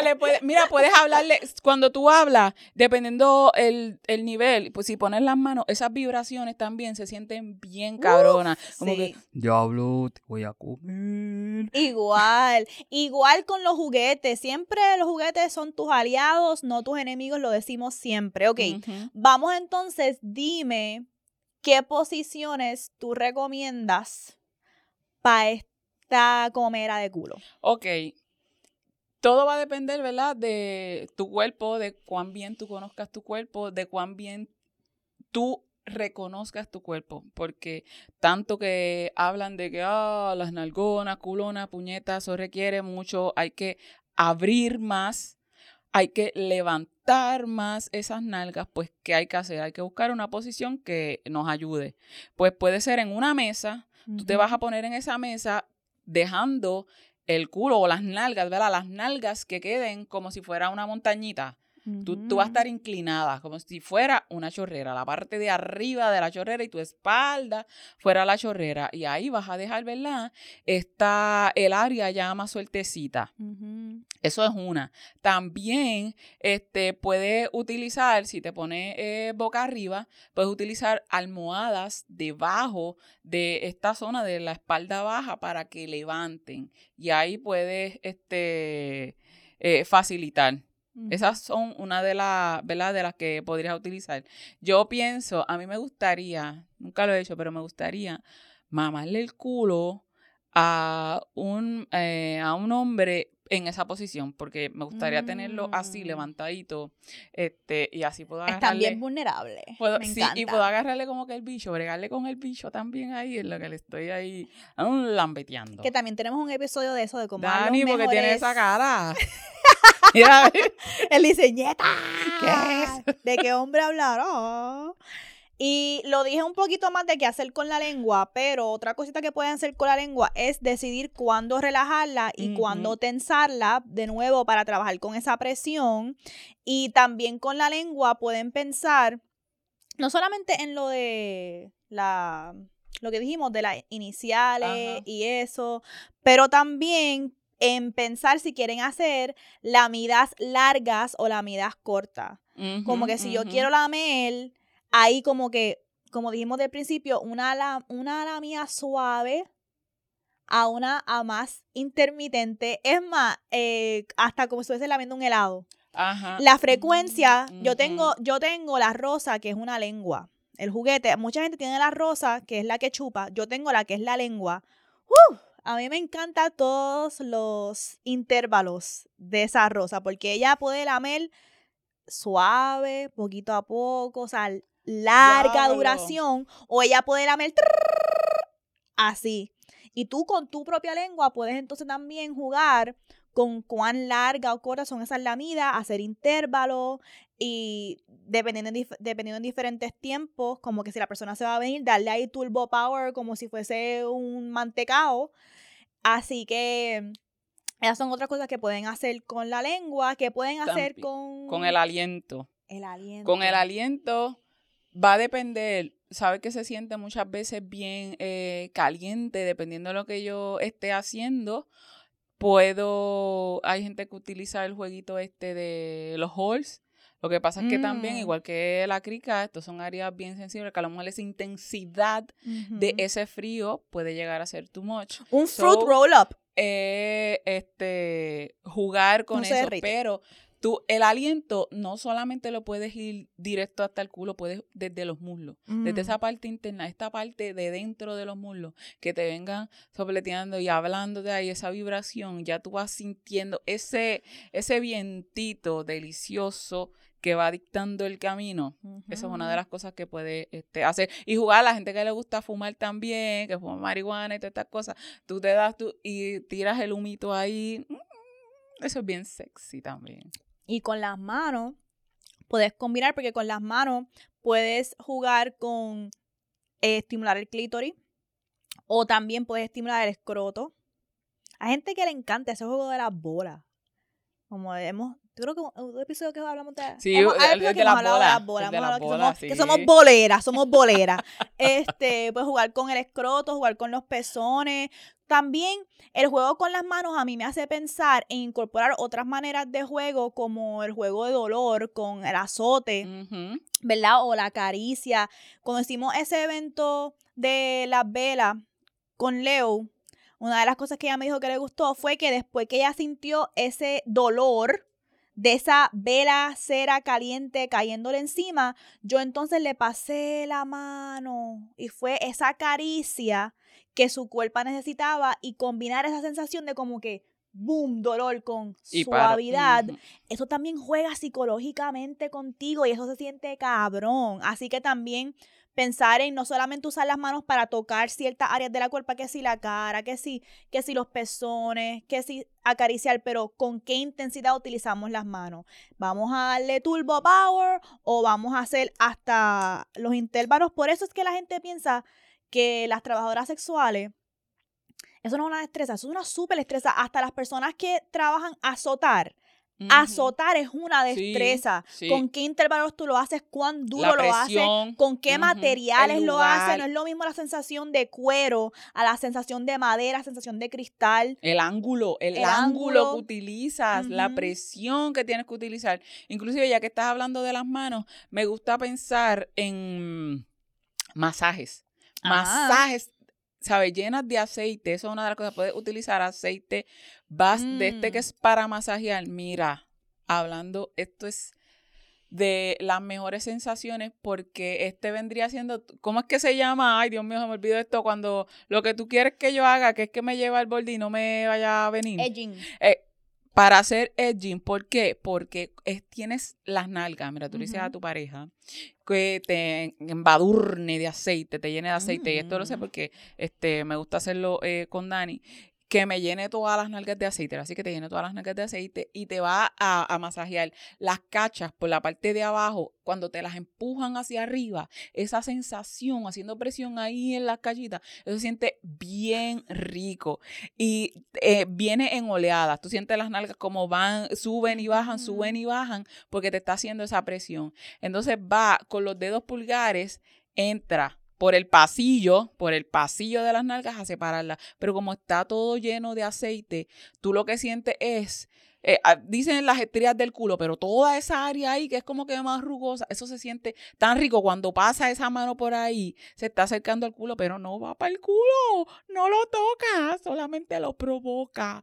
mira, puedes hablarle, cuando tú hablas, dependiendo el, nivel, pues si pones las manos, esas vibraciones también se sienten bien cabronas. como que, diablo, te voy a comer. Igual, igual con los juguetes. Siempre los juguetes son tus aliados, no tus enemigos, lo decimos siempre. Ok, vamos entonces, dime ¿qué posiciones tú recomiendas para esta comera de culo? Ok. Todo va a depender, ¿verdad? De tu cuerpo, de cuán bien tú conozcas tu cuerpo, de cuán bien tú reconozcas tu cuerpo, porque tanto que hablan de que ah, las nalgonas, culonas, puñetas, eso requiere mucho, hay que abrir más hay que levantar más esas nalgas, pues ¿qué hay que hacer? Hay que buscar una posición que nos ayude. Pues puede ser en una mesa, tú te vas a poner en esa mesa dejando el culo o las nalgas, ¿verdad? Las nalgas que queden como si fuera una montañita tú, vas a estar inclinada, como si fuera una chorrera, la parte de arriba de la chorrera y tu espalda fuera la chorrera. Y ahí vas a dejar, ¿verdad? Está el área ya más sueltecita. Eso es una. También este, puedes utilizar, si te pones eh, boca arriba, puedes utilizar almohadas debajo de esta zona de la espalda baja para que levanten. Y ahí puedes este, eh, facilitar. Esas son una de las, ¿verdad? De las que podrías utilizar. Yo pienso, a mí me gustaría, nunca lo he hecho, pero me gustaría mamarle el culo a un, eh, a un hombre en esa posición, porque me gustaría tenerlo así, mm. levantadito, este, y así puedo agarrarle. Están bien vulnerable. sí, y puedo agarrarle como que el bicho, bregarle con el bicho también ahí, en lo que le estoy ahí un lambeteando. Que también tenemos un episodio de eso, de cómo Dani, porque tiene esa cara. (laughs) Mira, el (laughs) diseñeta. ¿Qué ¿De qué hombre hablará? Y lo dije un poquito más de qué hacer con la lengua, pero otra cosita que pueden hacer con la lengua es decidir cuándo relajarla y cuándo tensarla de nuevo para trabajar con esa presión. Y también con la lengua pueden pensar no solamente en lo de la lo que dijimos de las iniciales y eso, pero también en pensar si quieren hacer lamidas largas o lamidas cortas. como que si yo quiero lamer, ahí como que como dijimos del principio, una, ala- una ala mía suave a una a más intermitente. Es más, eh, hasta como si estuviese lamiendo un helado. Ajá. La frecuencia, Mm, yo ujú. tengo, yo tengo la rosa, que es una lengua. El juguete, mucha gente tiene la rosa, que es la que chupa. Yo tengo la que es la lengua. ¡Uh! A mí me encantan todos los intervalos de esa rosa, porque ella puede lamer suave, poquito a poco, o sea, larga duración, o ella puede lamer así. Y tú con tu propia lengua puedes entonces también jugar con cuán larga o corta son esas lamidas, hacer intervalos y dependiendo en, dependiendo en diferentes tiempos, como que si la persona se va a venir, darle ahí turbo power como si fuese un mantecao. Así que esas son otras cosas que pueden hacer con la lengua, que pueden hacer con, Con el aliento. el aliento. Con el aliento va a depender, sabe que se siente muchas veces bien eh, caliente, dependiendo de lo que yo esté haciendo. Puedo, hay gente que utiliza el jueguito este de los halls. Lo que pasa es que también, Mm. igual que la crica, estos son áreas bien sensibles, que a lo mejor esa intensidad de ese frío puede llegar a ser too much. Un fruit roll up. eh, este, jugar con eso, derrite. pero tú, el aliento no solamente lo puedes ir directo hasta el culo, puedes desde los muslos, desde esa parte interna, esta parte de dentro de los muslos, que te vengan sopleteando y hablando de ahí, esa vibración, ya tú vas sintiendo ese, ese vientito delicioso que va dictando el camino. Esa es una de las cosas que puede este, hacer. Y jugar a la gente que le gusta fumar también, que fuma marihuana y todas estas cosas. Tú te das tú y tiras el humito ahí. Mm, Eso es bien sexy también. Y con las manos puedes combinar porque con las manos puedes jugar con eh, estimular el clítoris o también puedes estimular el escroto. Hay gente que le encanta ese juego de las bolas. Como hemos, yo creo que un, un episodio que hablamos de, Sí, hemos- el- el de que hemos las hablado de las bolas, de hemos las que bolas, somos, que somos boleras, somos boleras. (laughs) este, puedes jugar con el escroto, jugar con los pezones. También el juego con las manos a mí me hace pensar en incorporar otras maneras de juego como el juego de dolor con el azote. ¿verdad? O la caricia. Cuando hicimos ese evento de las velas con Leo, una de las cosas que ella me dijo que le gustó fue que después que ella sintió ese dolor de esa vela cera caliente cayéndole encima, yo entonces le pasé la mano y fue esa caricia que su cuerpo necesitaba y combinar esa sensación de como que boom, dolor con Y suavidad eso también juega psicológicamente contigo y eso se siente cabrón. Así que también pensar en no solamente usar las manos para tocar ciertas áreas de la cuerpo, que si la cara, que si, que si los pezones, que si acariciar, pero con qué intensidad utilizamos las manos. Vamos a darle turbo power o vamos a hacer hasta los intervalos. Por eso es que la gente piensa que las trabajadoras sexuales eso no es una destreza, eso es una súper destreza. Hasta las personas que trabajan azotar, Azotar es una destreza. sí. ¿Con qué intervalos tú lo haces? ¿Cuán duro lo haces? ¿Con qué materiales lo haces? No es lo mismo la sensación de cuero a la sensación de madera, sensación de cristal. El ángulo, el, El ángulo, ángulo. que utilizas, la presión que tienes que utilizar. Inclusive, ya que estás hablando de las manos, me gusta pensar en masajes. Masajes, ¿sabes? Llenas de aceite. Eso es una de las cosas. Puedes utilizar aceite vas de este que Mm. es para masajear. Mira, hablando, esto es de las mejores sensaciones porque este vendría siendo, ¿cómo es que se llama? Ay, Dios mío, se me olvidó esto cuando lo que tú quieres que yo haga, que es que me lleve al borde y no me vaya a venir. Edging. Eh, para hacer edging, ¿por qué? Porque es- tienes las nalgas, mira, tú le dices a tu pareja que te embadurne de aceite, te llene de aceite, y esto lo sé Mm. porque este, me gusta hacerlo eh, con Dani, que me llene todas las nalgas de aceite, así que te llene todas las nalgas de aceite y te va a, a masajear las cachas por la parte de abajo, cuando te las empujan hacia arriba, esa sensación haciendo presión ahí en las cachitas, eso se siente bien rico y eh, viene en oleadas. Tú sientes las nalgas como van, suben y bajan, suben y bajan, porque te está haciendo esa presión. Entonces va con los dedos pulgares, entra por el pasillo, por el pasillo de las nalgas a separarlas. Pero como está todo lleno de aceite, tú lo que sientes es eh, ah, dicen las estrías del culo, pero toda esa área ahí que es como que más rugosa, eso se siente tan rico cuando pasa esa mano por ahí, se está acercando al culo, pero no va para el culo, no lo toca, solamente lo provoca.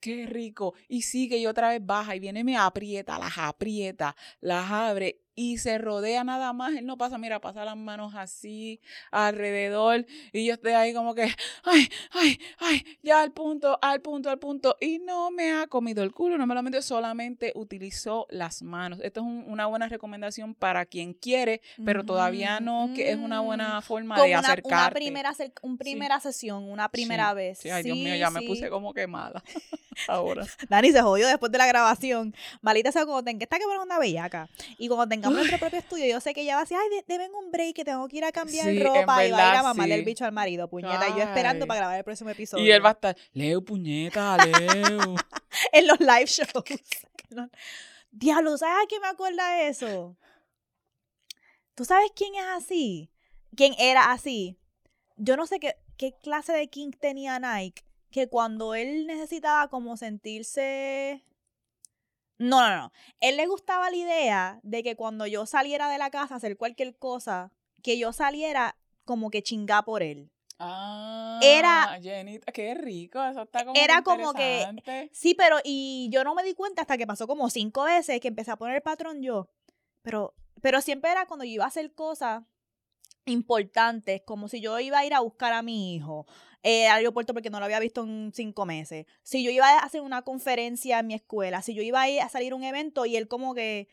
Qué rico. Y sigue y otra vez baja y viene, me aprieta, las aprieta, las abre y se rodea nada más. Él no pasa, mira, pasa las manos así alrededor y yo estoy ahí como que, ay, ay, ay, ya al punto, al punto, al punto. Y no me ha comido el culo, no me lo metió, solamente utilizó las manos. Esto es una buena recomendación para quien quiere, pero todavía no, que es una buena forma de acercarte. Una primera, una primera sesión, una primera vez. Sí, ay, Dios mío, ya me puse como que mala (laughs) ahora. Dani se jodió después de la grabación. Malita sea cuando tenga, está que una bellaca. Y cuando tengamos nuestro (gasps) propio estudio, yo sé que ella va a decir, ay, deben un break, que tengo que ir a cambiar ropa y va a ir a mamarle el bicho al marido, puñeta. Y yo esperando para grabar el próximo episodio. Y él va a estar, Leo, puñeta, (laughs) Leo. en los live shows. (laughs) Diablo, ¿sabes a qué me acuerda eso? ¿Tú sabes quién es así? ¿Quién era así? Yo no sé qué, qué clase de king tenía Nike, que cuando él necesitaba como sentirse no, no, no. Él le gustaba la idea de que cuando yo saliera de la casa a hacer cualquier cosa, que yo saliera como que chingá por él. Ah, era Jenita, qué rico, eso está como Era como que sí, pero y yo no me di cuenta hasta que pasó como cinco veces que empecé a poner el patrón yo. Pero pero siempre era cuando yo iba a hacer cosas importantes, como si yo iba a ir a buscar a mi hijo eh, al aeropuerto porque no lo había visto en cinco meses. Si yo iba a hacer una conferencia en mi escuela, si yo iba a, ir a salir a un evento y él como que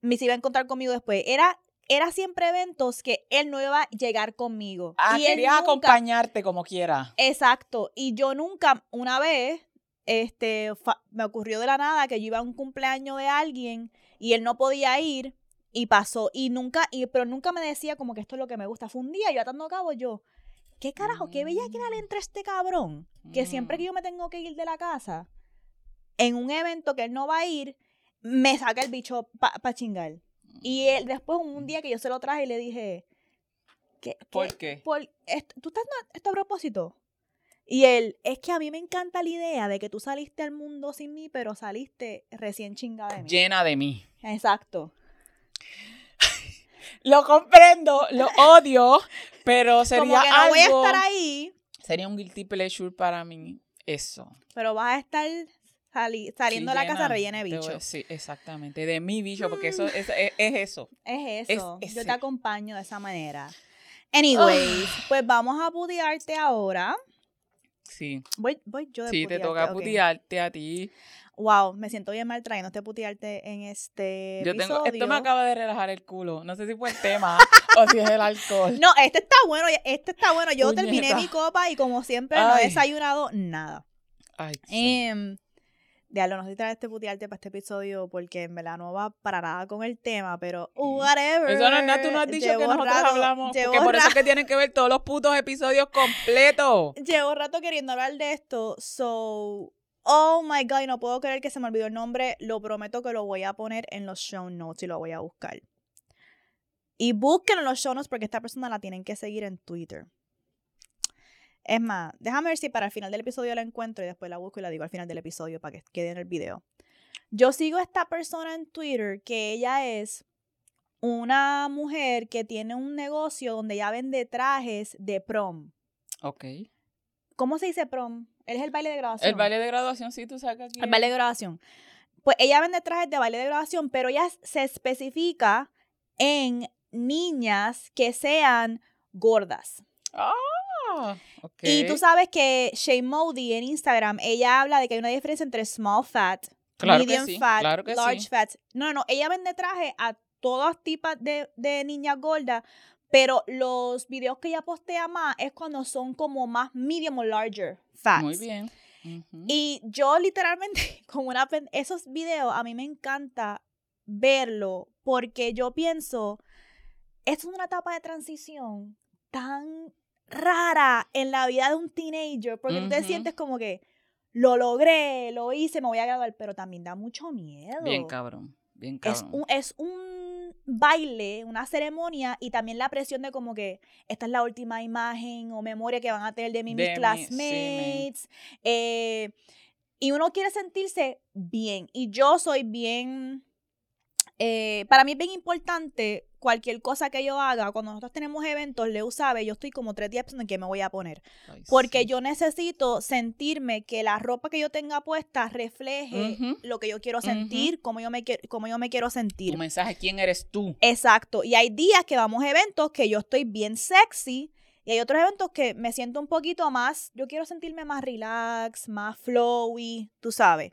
me se iba a encontrar conmigo después, era era siempre eventos que él no iba a llegar conmigo. Ah, y quería acompañarte como quiera. Exacto. Y yo nunca, una vez, este, me ocurrió de la nada que yo iba a un cumpleaños de alguien y él no podía ir y pasó. Y nunca, y, pero nunca me decía como que esto es lo que me gusta. Fue un día, yo atando a cabo, yo, ¿qué carajo? ¿Qué bella que le mm. entra este cabrón? Que siempre que mm. yo me tengo que ir de la casa, en un evento que él no va a ir, me saca el bicho para pa chingar. Y él, después, un día que yo se lo traje y le dije, ¿qué? ¿Por qué? ¿Tú estás esto a propósito? Y él, es que a mí me encanta la idea de que tú saliste al mundo sin mí, pero saliste recién chingada de mí. Llena de mí. Exacto. Lo comprendo, lo odio, pero sería Como que no voy a estar ahí. Sería un guilty pleasure para mí eso. Pero vas a estar saliendo de la casa rellena de bicho. Sí, exactamente. De mi bicho, porque eso es, eso. Es eso. Yo te acompaño de esa manera. Anyways, ah. pues vamos a putearte ahora. Sí. Voy, voy yo de Sí, te toca putearte a ti wow, me siento bien mal trayéndote putearte en este Yo tengo, esto me acaba de relajar el culo. No sé si fue el tema (laughs) o si es el alcohol. No, este está bueno, este está bueno. Yo terminé mi copa y como siempre no he desayunado nada. Ay, eh, Diablo, no sé si traer este putearte para este episodio porque en verdad no va para nada con el tema, pero whatever. Eso no es nada, tú no has dicho que nosotros hablamos. Porque por eso es que tienen que ver todos los putos episodios completos. (laughs) Llevo rato queriendo hablar de esto, so Oh my god, no puedo creer que se me olvidó el nombre. Lo prometo que lo voy a poner en los show notes y lo voy a buscar. Y búsquenlo en los show notes porque esta persona la tienen que seguir en Twitter. Es más, déjame ver si para el final del episodio la encuentro y después la busco y la digo al final del episodio para que quede en el video. Yo sigo a esta persona en Twitter que ella es una mujer que tiene un negocio donde ella vende trajes de prom. Ok. ¿Cómo se dice prom? Él es el baile de graduación. El baile de graduación, sí, tú sacas aquí. El baile de graduación. Pues ella vende trajes de baile de graduación, pero ella se especifica en niñas que sean gordas. Ah, Y tú sabes que Shay Modi en Instagram, ella habla de que hay una diferencia entre small fat, medium fat, large fat. No, no, ella vende trajes a todos tipos de, de niñas gordas, pero los videos que ella postea más es cuando son como más medium o larger fats. Muy bien. Y yo literalmente, (laughs) como una esos videos a mí me encanta verlo porque yo pienso, es una etapa de transición tan rara en la vida de un teenager porque tú te sientes como que lo logré, lo hice, me voy a graduar, pero también da mucho miedo. Bien cabrón, bien cabrón. Es un, es un baile, una ceremonia y también la presión de como que esta es la última imagen o memoria que van a tener de mí mis classmates. Eh, Y uno quiere sentirse bien. Y yo soy bien... eh, para mí es bien importante cualquier cosa que yo haga. Cuando nosotros tenemos eventos, Leo sabe, yo estoy como tres días pensando en qué me voy a poner. Ay, Porque sí. yo necesito sentirme que la ropa que yo tenga puesta refleje lo que yo quiero sentir, como, yo me, como yo me quiero sentir. Tu mensaje, ¿quién eres tú? Exacto. Y hay días que vamos a eventos que yo estoy bien sexy. Y hay otros eventos que me siento un poquito más, yo quiero sentirme más relax, más flowy, tú sabes.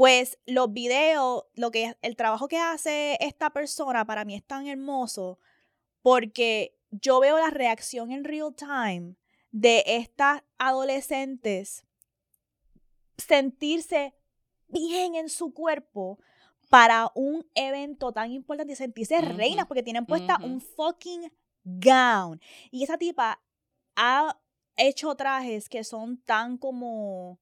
Pues los videos, lo que el trabajo que hace esta persona para mí es tan hermoso porque yo veo la reacción en real time de estas adolescentes sentirse bien en su cuerpo para un evento tan importante y sentirse Ujú, reinas porque tienen puesta un fucking gown. Y esa tipa ha hecho trajes que son tan como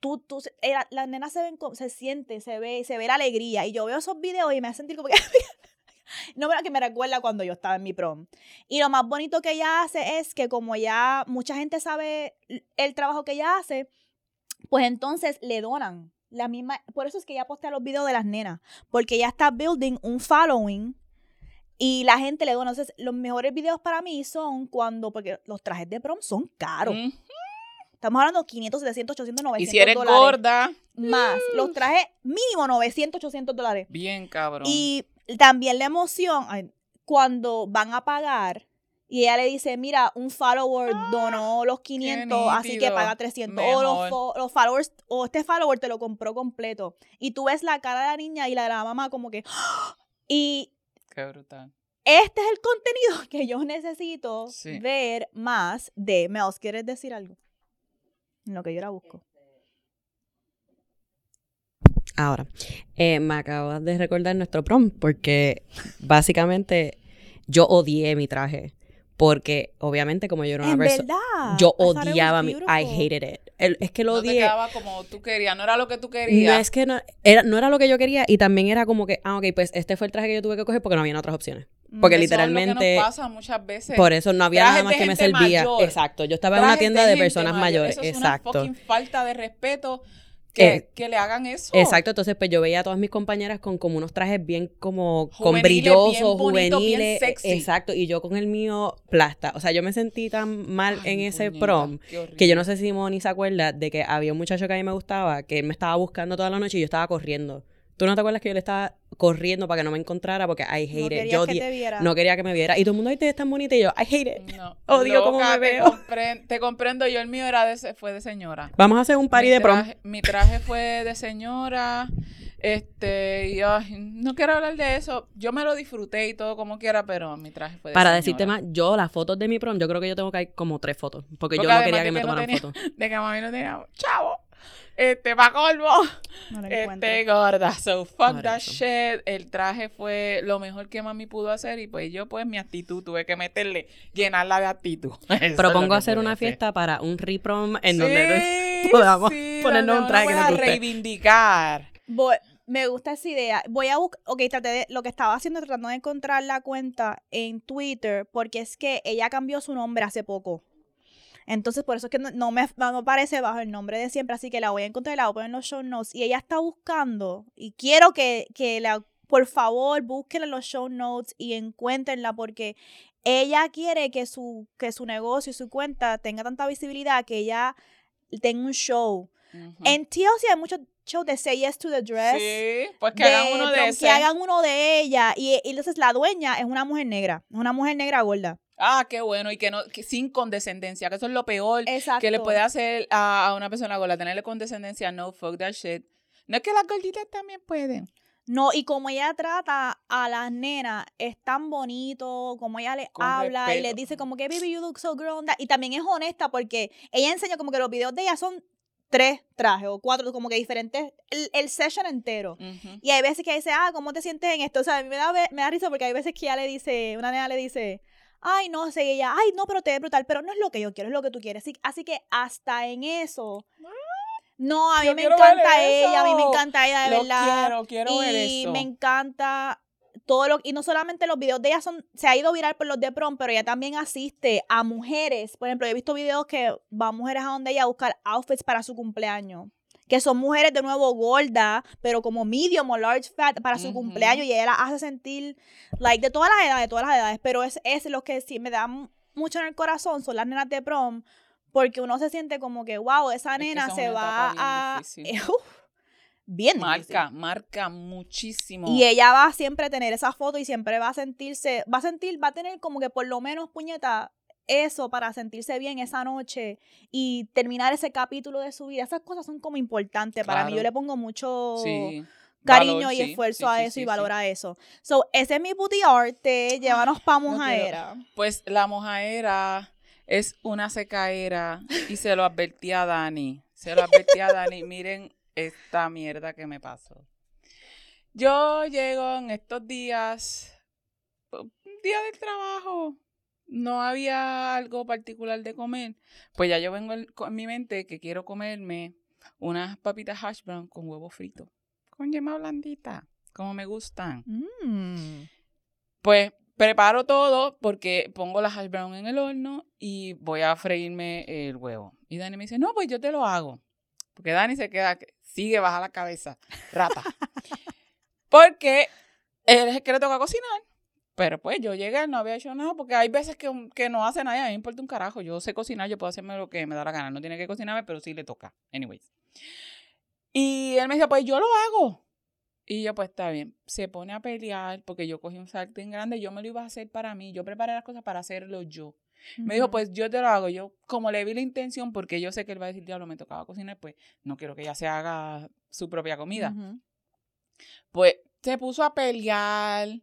tú, tú, las nenas se ven, se siente, se ve, se ve la alegría. Y yo veo esos videos y me hace sentir como que, (laughs) no, pero que me recuerda cuando yo estaba en mi prom. Y lo más bonito que ella hace es que como ya mucha gente sabe el trabajo que ella hace, pues entonces le donan la misma, por eso es que ella postea los videos de las nenas, porque ella está building un following y la gente le dona. Entonces, los mejores videos para mí son cuando, porque los trajes de prom son caros. Estamos hablando de 500, 700, 800, 900 Y si eres dólares. gorda, Más. Los trajes mínimo 900, 800 dólares. bien cabrón. Y también la emoción ay, cuando van a pagar y ella le dice, mira, un follower donó los 500, así que paga 300. O los, followers, o este follower te lo compró completo. Y tú ves la cara de la niña y la de la mamá como que... (gasps) Y Qué brutal. este es el contenido (laughs) que yo necesito Sí. ver más de Mels. ¿Quieres decir algo? En lo que yo la busco. Ahora, eh, me acabas de recordar nuestro prom, porque básicamente yo odié mi traje. Porque obviamente, como yo era una persona. Yo odiaba mi. I hated it. El- es que lo no te odié. quedaba como tú querías, no era lo que tú No querías. es que no era, no era lo que yo quería y también era como que, ah, ok, pues este fue el traje que yo tuve que coger porque no había otras opciones. Porque Eso es lo que literalmente, nos pasa muchas veces. por eso no había Trajes nada más que me servía. mayor. Exacto, yo estaba en una tienda de, personas mayor. mayores. Eso es Exacto. una fucking falta de respeto que, Eh, que le hagan eso. Exacto, entonces pues yo veía a todas mis compañeras con como unos trajes bien como con Juveniles, brillosos, bien bonitos, bien juveniles, sexy. exacto, y yo con el mío plasta, o sea, yo me sentí tan mal Ay, en ese puñeta, prom que yo no sé si Moni se acuerda de que había un muchacho que a mí me gustaba que él me estaba buscando toda la noche y yo estaba corriendo. ¿Tú no te acuerdas que yo le estaba corriendo para que no me encontrara porque I No hate it? querías Yo que te viera. no quería que me viera y todo el mundo, ay, te ves tan bonita y yo, I hate it. No, (laughs) Odio cómo me te veo. compren- te comprendo, yo el mío era de, se- fue de señora. Vamos a hacer un party mi de prom. mi traje fue de señora. Este, y ay, no quiero hablar de eso. Yo me lo disfruté y todo como quiera, pero mi traje fue de Para señora. decirte más, yo las fotos de mi prom, yo creo que yo tengo que hay como tres fotos. Porque, yo no quería que me que no tomaran tenía- fotos. (laughs) De que mami no tenía chavo. Este, pa' colmo. No. Este, gorda. So, fuck that eso. shit. El traje fue lo mejor que mami pudo hacer. Y pues yo, pues, mi actitud, tuve que meterle, llenarla de actitud. (laughs) Eso Propongo hacer una hacer. fiesta para un reprom en Sí, donde podamos sí, ponernos un traje que nos guste. reivindicar. Voy- me gusta esa idea. Voy a buscar, ok, traté de, lo que estaba haciendo es tratando de encontrar la cuenta en Twitter, porque es que ella cambió su nombre hace poco. Entonces, por eso es que no, no me no aparece bajo el nombre de siempre, así que la voy a encontrar y la voy a poner en los show notes. Y ella está buscando, y quiero que, que la, por favor, busquen en los show notes y encuéntrenla, porque ella quiere que su, que su negocio y su cuenta tenga tanta visibilidad que ella tenga un show. Ujú. En TLC hay muchos shows de Say Yes to the Dress. Sí, pues que de hagan uno de ese. Que hagan uno de ella. Y, y entonces la dueña es una mujer negra. Es una mujer negra gorda. Ah, qué bueno. Y que no, que sin condescendencia, que eso es lo peor Exacto. que le puede hacer a, a una persona gorda, tenerle condescendencia, no, fuck that shit. No es que las gorditas también pueden. No, y como ella trata a las nenas, es tan bonito, como ella les Con habla y les dice como que, baby, you look so that". Y también es honesta porque ella enseña como que los videos de ella son tres trajes o cuatro, como que diferentes, el, el session entero. Ujú. Y hay veces que dice, ah, ¿cómo te sientes en esto? O sea, a mí me da, me da risa porque hay veces que ella le dice, una nena le dice, ay, no sé, ella, ay, no, pero te ves brutal, pero no es lo que yo quiero, es lo que tú quieres. Así, así que hasta en eso. No, a mí Yo me ver encanta ella, a mí me encanta ella, de Lo verdad. quiero, quiero ver y eso. me encanta todo lo y no solamente los videos de ella son se ha ido viral por los de prom pero ella también asiste a mujeres por ejemplo he visto videos que van mujeres a donde ella a buscar outfits para su cumpleaños que son mujeres de nuevo gordas, pero como medium o large fat para su cumpleaños y ella las hace sentir, like, de todas las edades, de todas las edades, pero es, es lo que sí me da mucho en el corazón, son las nenas de prom, porque uno se siente como que, wow, esa Es que nena se va bien a... (laughs) bien difícil. Marca, marca muchísimo. Y ella va a siempre tener esa foto y siempre va a sentirse, va a sentir, va a tener como que por lo menos puñeta eso para sentirse bien esa noche y terminar ese capítulo de su vida. Esas cosas son como importantes para mí. Yo le pongo mucho Sí, cariño valor, y sí, esfuerzo sí, a eso y valor a eso. So, ese es mi booty arte. Llévanos pa' mojaera. Pues la mojaera es una secaera y se lo advertí a Dani. Se lo advertí a Dani. (laughs) Miren esta mierda que me pasó. Yo llego en estos días, un día del trabajo, no había algo particular de comer. Pues ya yo vengo en, con mi mente que quiero comerme unas papitas hash brown con huevo frito, con yema blandita, como me gustan. Mm. Pues preparo todo porque pongo las hash brown en el horno y voy a freírme el huevo. Y Dani me dice, no, pues yo te lo hago. Porque Dani se queda, sigue baja la cabeza, rata. (laughs) porque él es el que le toca cocinar. Pero pues yo llegué, no había hecho nada, porque hay veces que, que no hace nada, y a mí me importa un carajo. Yo sé cocinar, yo puedo hacerme lo que me da la gana. No tiene que cocinarme, pero sí le toca. Anyways. Y él me dice, pues yo lo hago. Y yo, pues está bien. Se pone a pelear porque yo cogí un sartén grande. Yo me lo iba a hacer para mí. Yo preparé las cosas para hacerlo yo. Me dijo, pues yo te lo hago. Yo, como le vi la intención, porque yo sé que él va a decir, diablo, me tocaba cocinar, pues no quiero que ella se haga su propia comida. Pues se puso a pelear.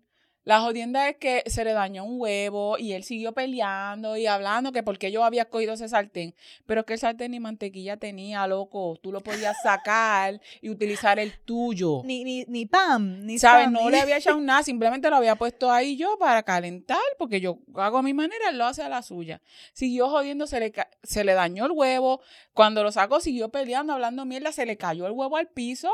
La jodienda es que se le dañó un huevo y él siguió peleando y hablando que porque yo había cogido ese sartén. Pero es que el sartén ni mantequilla tenía, loco. Tú lo podías (laughs) sacar y utilizar el tuyo. Ni, ni, ni Pam, ni ¿Sabes? No ni- le (laughs) había echado nada, simplemente lo había puesto ahí yo para calentar, porque yo hago a mi manera, él lo hace a la suya. Siguió jodiendo, se le, se le dañó el huevo. Cuando lo sacó, siguió peleando, hablando mierda, se le cayó el huevo al piso.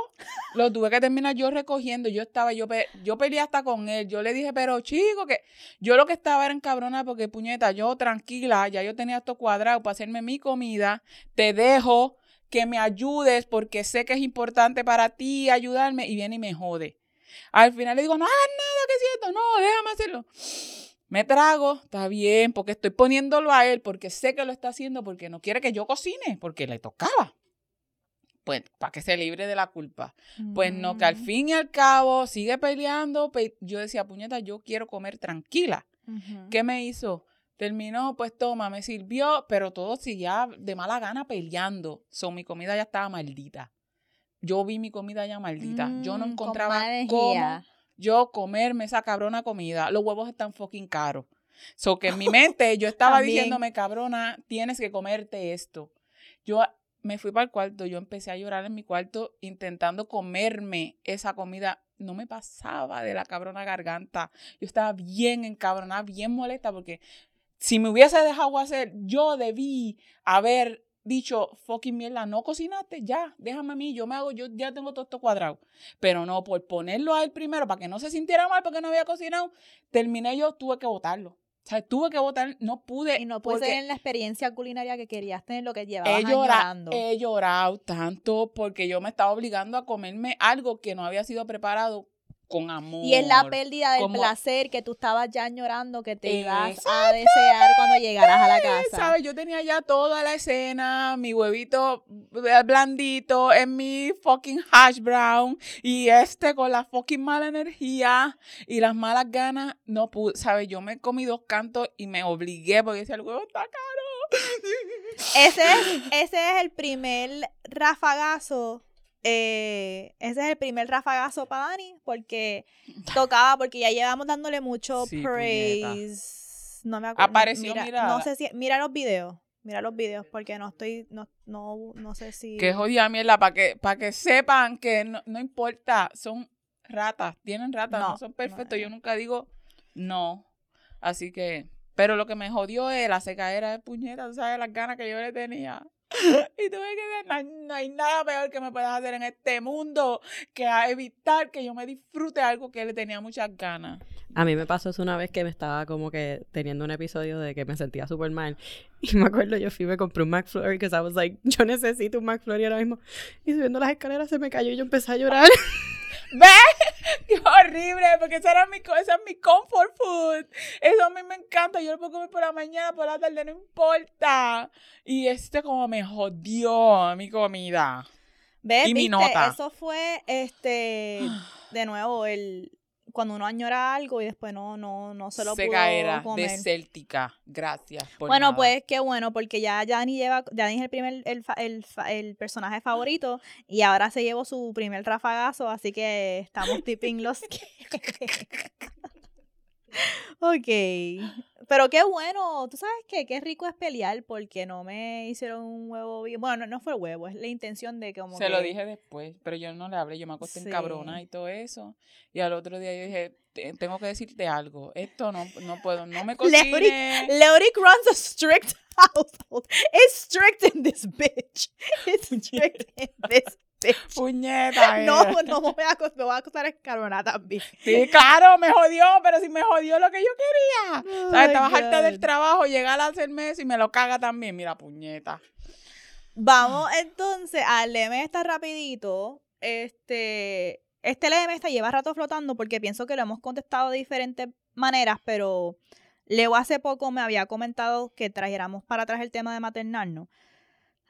Lo tuve que terminar yo recogiendo. Yo estaba, yo, pe- yo peleé hasta con él. Yo le dije, pero chico, que yo lo que estaba era encabronada porque, puñeta, yo tranquila, ya yo tenía esto cuadrado para hacerme mi comida. Te dejo que me ayudes porque sé que es importante para ti ayudarme y viene y me jode. Al final le digo, no hagas nada, que es cierto, no, déjame hacerlo. Me trago, está bien, porque estoy poniéndolo a él, porque sé que lo está haciendo, porque no quiere que yo cocine, porque le tocaba. Pues, para que se libre de la culpa. Pues no, que al Ujú. fin y al cabo sigue peleando. pe- Yo decía, puñeta, yo quiero comer tranquila. ¿Qué me hizo? Terminó, pues toma, me sirvió, pero todo seguía de mala gana peleando. So, mi comida ya estaba maldita. Yo vi mi comida ya maldita. yo no Mm, con encontraba cómo yo comerme esa cabrona comida. Los huevos están fucking caros. So que en mi mente yo estaba (laughs) diciéndome, cabrona, tienes que comerte esto. Yo me fui para el cuarto, yo empecé a llorar en mi cuarto intentando comerme esa comida. No me pasaba de la cabrona garganta. Yo estaba bien encabronada, bien molesta porque si me hubiese dejado hacer, yo debí haber dicho, fucking mierda, no cocinaste, ya, déjame a mí, yo me hago, yo ya tengo todo esto cuadrado. Pero no, por ponerlo a él primero, para que no se sintiera mal porque no había cocinado, terminé yo, tuve que votarlo. O sea, tuve que votar, no pude. Y no porque tener la experiencia culinaria que querías tener, lo que llevabas he, he llorado tanto porque yo me estaba obligando a comerme algo que no había sido preparado con amor. Y es la pérdida del como- placer que tú estabas ya añorando que te ibas a desear cuando llegaras a la casa. ¿Sabes? Yo tenía ya toda la escena, mi huevito blandito en mi fucking hash brown y este con la fucking mala energía y las malas ganas, no pude, ¿sabes? Yo me comí dos cantos y me obligué porque decía, el huevo está caro. Ese es, ese es el primer rafagazo. Eh, ese es el primer rafagazo para Dani, porque (laughs) tocaba, porque ya llevamos dándole mucho Sí, praise. No me acuerdo. Apareció, mira. No sé si. Mira los videos. Mira los videos, porque no estoy. No, no, no sé si. Que jodida mierda, para que, para que sepan que no, no importa, son ratas, tienen ratas, no, No, son perfectos. Yo nunca digo no. Así que, pero lo que me jodió es la secaera de puñetas, ¿sabes? Las ganas que yo le tenía. (laughs) Y tuve que decir, no hay, no hay nada peor que me puedas hacer en este mundo que a evitar que yo me disfrute algo que le tenía muchas ganas. A mí me pasó eso una vez que me estaba como que teniendo un episodio de que me sentía súper mal. (laughs) Y me acuerdo, yo fui y me compré un McFlurry, que I was like, (laughs) yo necesito un McFlurry ahora mismo. Y subiendo las escaleras se me cayó y yo empecé a llorar. ¿Ves? (laughs) ¡Qué horrible! Porque esa, era mi, co- esa es mi comfort food. Eso a mí me encanta. Yo lo puedo comer por la mañana, por la tarde, no importa. Y este como me jodió mi comida. ¿Ves? Y mi ¿Viste? nota. Eso fue, este, de nuevo, el cuando uno añora algo y después no, no, no se lo pudo Secaera, comer. desértica. Gracias por Bueno, nada. pues qué bueno, porque ya Dani lleva, Dani es el primer, el, el, el personaje favorito y ahora se llevó su primer rafagazo, así que estamos (laughs) tipping los Ok, pero qué bueno, tú sabes qué, qué rico es pelear porque no me hicieron un huevo bien, bueno, no, no fue el huevo, es la intención de que como Se lo que- dije después, pero yo no le hablé, yo me acosté en Sí. cabrona y todo eso. Y al otro día yo dije, "Te- tengo que decirte algo, esto no, no puedo, no me Leoric, cocines. Leoric runs a strict (laughs) household. It's strict in this bitch. It's (laughs) strict in. Puñeta. (laughs) No, eh. no me voy a me voy a acostar también. Sí, claro, me jodió, pero si me jodió lo que yo quería. Oh ¿Sabes? my Estaba harta del God. trabajo, llegar a hacerme eso y me lo caga también. Mira, puñeta. Vamos entonces al LM está rapidito. Este, este LM está lleva rato flotando porque pienso que lo hemos contestado de diferentes maneras, pero Leo hace poco me había comentado que trajéramos para atrás el tema de maternarnos.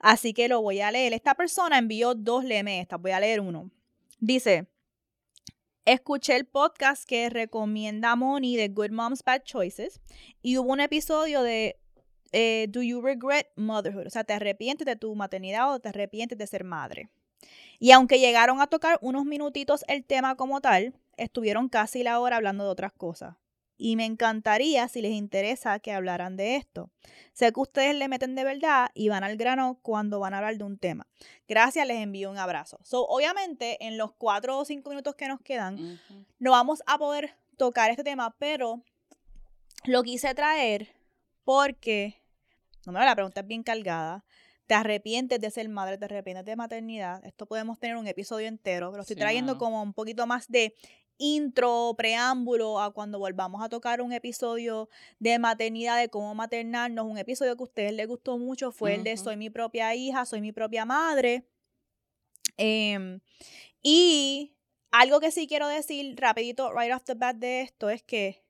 Así que lo voy a leer. Esta persona envió dos LM estas. Voy a leer uno. Dice, escuché el podcast que recomienda Moni de Good Moms Bad Choices y hubo un episodio de eh, Do You Regret Motherhood? O sea, ¿te arrepientes de tu maternidad o te arrepientes de ser madre? Y aunque llegaron a tocar unos minutitos el tema como tal, estuvieron casi la hora hablando de otras cosas. Y me encantaría, si les interesa, que hablaran de esto. Sé que ustedes le meten de verdad y van al grano cuando van a hablar de un tema. Gracias, les envío un abrazo. So, obviamente, en los cuatro o cinco minutos que nos quedan, no vamos a poder tocar este tema, pero lo quise traer porque, no me la pregunta es bien cargada. ¿Te arrepientes de ser madre? ¿Te arrepientes de maternidad? Esto podemos tener un episodio entero, pero estoy Sí, trayendo como un poquito más de intro, preámbulo a cuando volvamos a tocar un episodio de maternidad, de cómo maternarnos. Un episodio que a ustedes les gustó mucho fue el de. Soy mi propia hija, soy mi propia madre. Em, y algo que sí quiero decir rapidito, right off the bat de esto, es que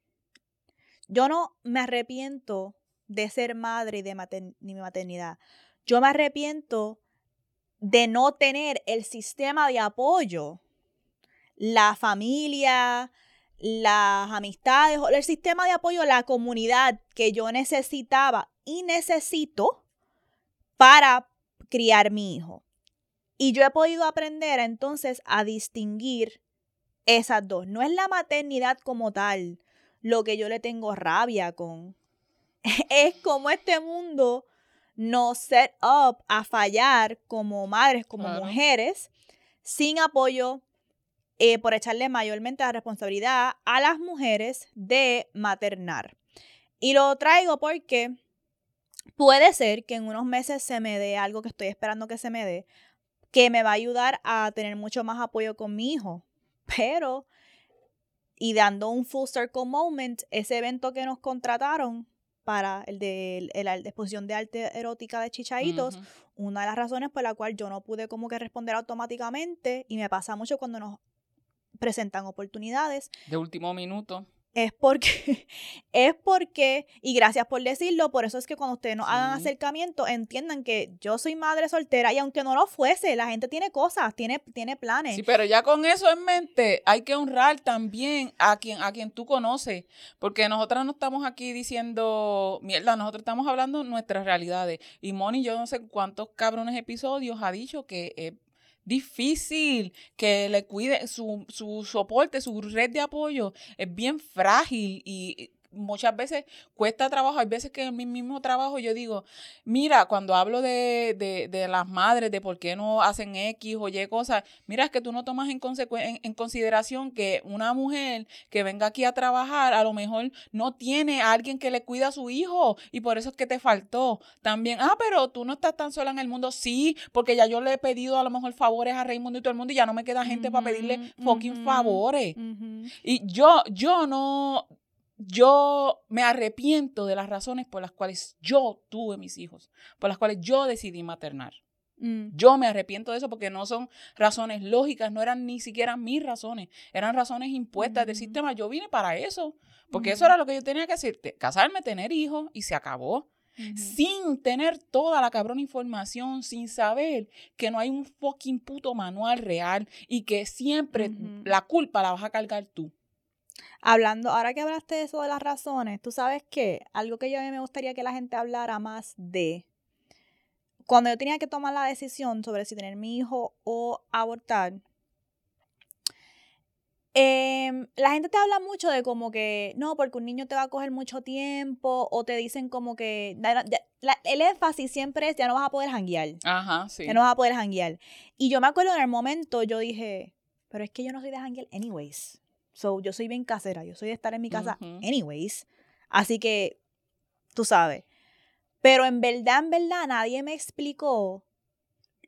yo no me arrepiento de ser madre y de mi maternidad. Yo me arrepiento de no tener el sistema de apoyo, la familia, las amistades, el sistema de apoyo, la comunidad que yo necesitaba y necesito para criar mi hijo. Y yo he podido aprender entonces a distinguir esas dos. No es la maternidad como tal lo que yo le tengo rabia con. (laughs) Es como este mundo nos set up a fallar como madres, como Claro. mujeres, sin apoyo, eh, por echarle mayormente la responsabilidad a las mujeres de maternar. Y lo traigo porque puede ser que en unos meses se me dé algo que estoy esperando que se me dé, que me va a ayudar a tener mucho más apoyo con mi hijo. (laughs) Pero, y dando un full circle moment, ese evento que nos contrataron para el de la exposición de arte erótica de Chichaitos, una de las razones por la cual yo no pude como que responder automáticamente, y me pasa mucho cuando nos presentan oportunidades, De último minuto. es porque, (laughs) es porque, y gracias por decirlo, por eso es que cuando ustedes nos hagan acercamiento, entiendan que yo soy madre soltera y aunque no lo fuese, la gente tiene cosas, tiene, tiene planes. Sí, pero ya con eso en mente, hay que honrar también a quien, a quien tú conoces. Porque nosotras no estamos aquí diciendo mierda, nosotros estamos hablando nuestras realidades. Y Moni, yo no sé cuántos cabrones episodios ha dicho que es difícil que le cuide su, su soporte, su red de apoyo. Es bien frágil y muchas veces cuesta trabajo. Hay veces que en mi mismo trabajo yo digo, mira, cuando hablo de, de, de las madres, de por qué no hacen X o Y cosas, mira, es que tú no tomas en, en, en, consideración que una mujer que venga aquí a trabajar a lo mejor no tiene a alguien que le cuida a su hijo y por eso es que te faltó. También, ah, pero tú no estás tan sola en el mundo. Sí, porque ya yo le he pedido a lo mejor favores a Raimundo y todo el mundo y ya no me queda gente para pedirle fucking favores. Y yo, yo no, yo me arrepiento de las razones por las cuales yo tuve mis hijos, por las cuales yo decidí maternar. Mm. Yo me arrepiento de eso porque no son razones lógicas, no eran ni siquiera mis razones, eran razones impuestas del sistema. Yo vine para eso, porque eso era lo que yo tenía que hacer, casarme, tener hijos y se acabó. Sin tener toda la cabrona información, sin saber que no hay un fucking puto manual real y que siempre la culpa la vas a cargar tú. Hablando, ahora que hablaste de eso de las razones, tú sabes que algo que yo a mí me gustaría que la gente hablara más de, cuando yo tenía que tomar la decisión sobre si tener mi hijo o abortar, em, la gente te habla mucho de como que, no, porque un niño te va a coger mucho tiempo, o te dicen como que, el énfasis siempre es, ya no vas a poder janguear. Ajá, sí. Ya no vas a poder janguear. Y yo me acuerdo en el momento, yo dije, pero es que yo no soy de janguear anyways. So, yo soy bien casera, yo soy de estar en mi casa anyways. Así que, tú sabes. Pero en verdad, en verdad, nadie me explicó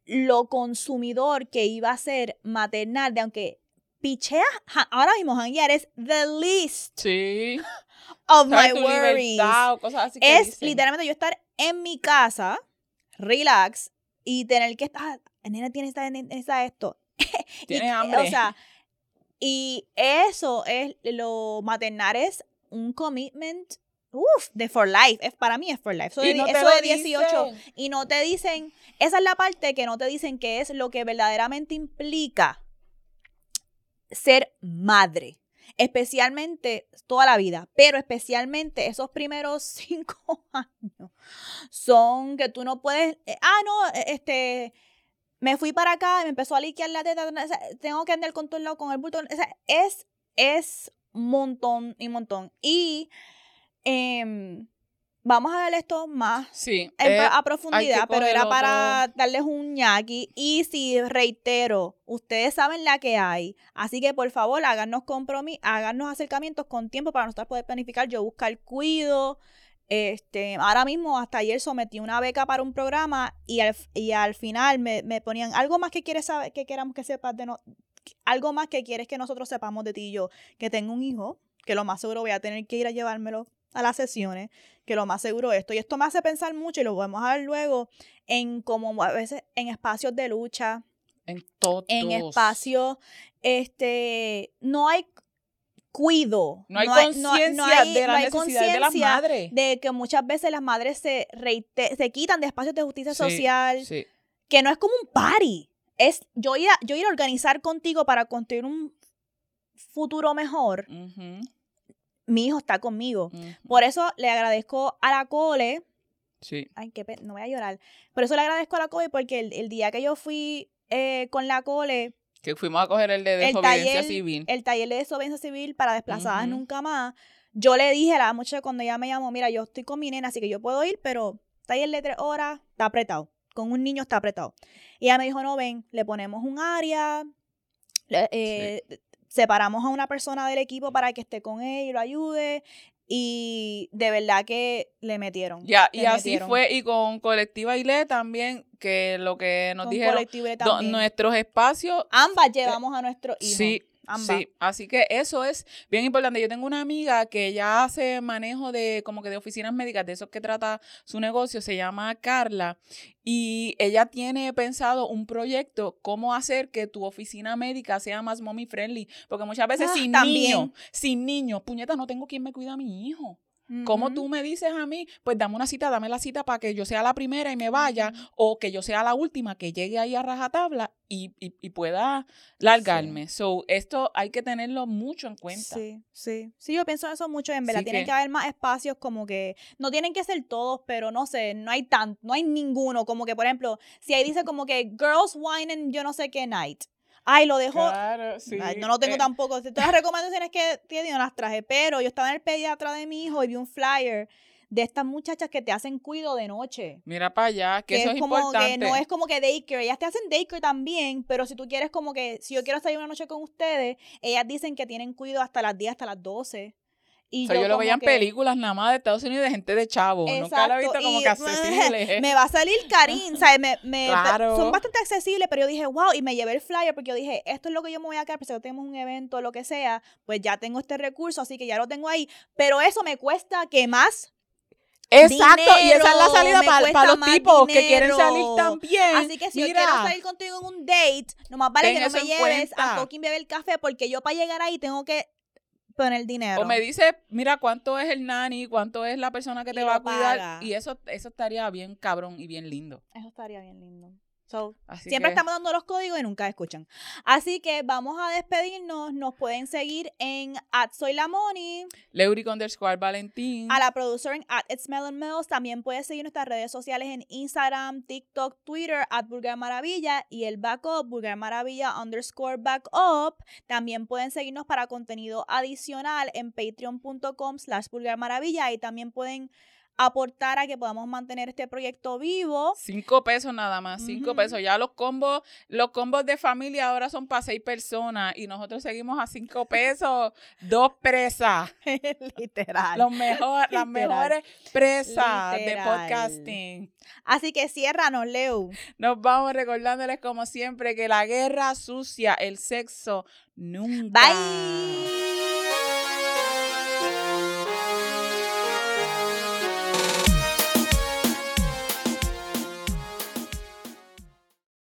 lo consumidor que iba a ser maternal, de aunque pichea, ahora mismo janguear es the least sí. (laughs) of my worries. es literalmente yo estar en mi casa, relax, y tener que estar, ah, nena tiene esta, esta esto. (laughs) Tiene hambre. O sea, y eso es, lo maternal es un commitment, uff, de for life. Es, para mí es for life. Eso, de, eso de 18. Y no te dicen, esa es la parte que no te dicen que es lo que verdaderamente implica ser madre. Especialmente toda la vida, pero especialmente esos primeros (laughs) cinco años son que tú no puedes, eh, ah, no, e, este, me fui para acá y me empezó a liquear la teta, tengo que andar con todo el lado con el bulto. es, es un montón y montón. Y em, vamos a ver esto más sí, eh, a profundidad, pero era para darles un ñaki. Y si reitero, ustedes saben la que hay. Así que por favor, háganos compromiso, háganos acercamientos con tiempo para nosotros poder planificar. Yo buscar cuido. Este, ahora mismo, hasta ayer sometí una beca para un programa y al, y al final me, ponían algo más que quieres saber, que queramos que sepas de no, algo más que quieres que nosotros sepamos de ti y yo, que tengo un hijo, que lo más seguro voy a tener que ir a llevármelo a las sesiones, que lo más seguro esto. Y esto me hace pensar mucho y lo podemos ver luego en como a veces en espacios de lucha. En todos. En espacios, este, no hay cuido. No hay conciencia de la necesidad de las madres. De que muchas veces las madres se, se quitan de espacios de justicia social. Que no es como un party. Es yo ir, a, yo ir a organizar contigo para construir un futuro mejor. Mi hijo está conmigo. Por eso le agradezco a la cole. Sí. Ay, qué no voy a llorar. Por eso le agradezco a la cole porque el, día que yo fui eh, con la cole que fuimos a coger el de desobediencia civil. El taller de desobediencia civil para desplazadas nunca más. Yo le dije a la muchacha cuando ella me llamó, mira, yo estoy con mi nena, así que yo puedo ir, pero taller de tres horas está apretado. Con un niño está apretado. Y ella me dijo, no, ven, le ponemos un área, eh, separamos a una persona del equipo para que esté con él y lo ayude. Y de verdad que le metieron. Ya, y así fue. Y con Colectiva ILE también, que lo que nos dijeron, nuestros espacios. Ambas llevamos a nuestros hijos. Sí, Sí, así que eso es bien importante. Yo tengo una amiga que ya hace manejo de como que de oficinas médicas, de esos que trata su negocio, se llama Carla, y ella tiene pensado un proyecto, cómo hacer que tu oficina médica sea más mommy friendly, porque muchas veces ah, sin niños, sin niños, puñeta, no tengo quien me cuida a mi hijo. Como tú me dices a mí, pues dame una cita, dame la cita para que yo sea la primera y me vaya, o que yo sea la última, que llegue ahí a rajatabla y, y, pueda largarme. So, esto hay que tenerlo mucho en cuenta. Sí, sí. Sí, yo pienso eso mucho, en verdad. tienen que... haber más espacios como que, no tienen que ser todos, pero no sé, no hay tan, no hay ninguno. Como que, por ejemplo, si ahí dice como que Girls Wine and yo no sé qué night Ay, lo dejo. Claro, sí. Ay, no lo tengo Eh, tampoco. Todas las recomendaciones que tiene no las traje, pero yo estaba en el pediatra de mi hijo y vi un flyer de estas muchachas que te hacen cuido de noche. Mira para allá, que, Que eso es es como importante. que no es como que daycare, ellas te hacen daycare también, pero si tú quieres como que, si yo quiero salir una noche con ustedes, ellas dicen que tienen cuido hasta las 10, hasta las 12. Y O sea, yo, lo veía en que- películas nada más de Estados Unidos de gente de chavo. Nunca lo he visto Exacto, como y, que (laughs) accesible. (laughs) me va a salir Karin, ¿sabes? Me, me- Claro. Son bastante accesibles, pero yo dije, wow, y me llevé el flyer porque yo dije, esto es lo que yo me voy a quedar, pero si no tenemos un evento o lo que sea, pues ya tengo este recurso, así que ya lo tengo ahí. Pero eso me cuesta que más. Exacto, y esa es la dinero, salida para, los tipos que quieren dinero. salir también. Así que si Mira, yo quiero salir contigo en un date, nomás vale que no me lleves a cuenta. fucking beber café, porque yo para llegar ahí tengo que poner dinero. O me dice, mira cuánto es el nani, cuánto es la persona que te va a cuidar. paga. Y eso, eso estaría bien cabrón y bien lindo. Eso estaría bien lindo. So, Siempre que, estamos dando los códigos y nunca escuchan. Así que vamos a despedirnos. Nos pueden seguir en at Soy la Moni, Leuric underscore Valentín. a la productora en at It's Melon Mills. También puedes seguir nuestras redes sociales en Instagram, TikTok, Twitter, at Vulgar Maravilla y el backup, Vulgar Maravilla underscore backup. También pueden seguirnos para contenido adicional en patreon.com slash Vulgar Maravilla y también pueden aportar a que podamos mantener este proyecto vivo. Cinco pesos nada más, cinco pesos. Ya los combos, los combos de familia ahora son para seis personas y nosotros seguimos a cinco (laughs) pesos, dos presas. (laughs) Literal. Los mejor, las mejores presas de podcasting. Así que ciérranos, Leo. Nos vamos recordándoles como siempre que la guerra sucia, el sexo, nunca. Bye.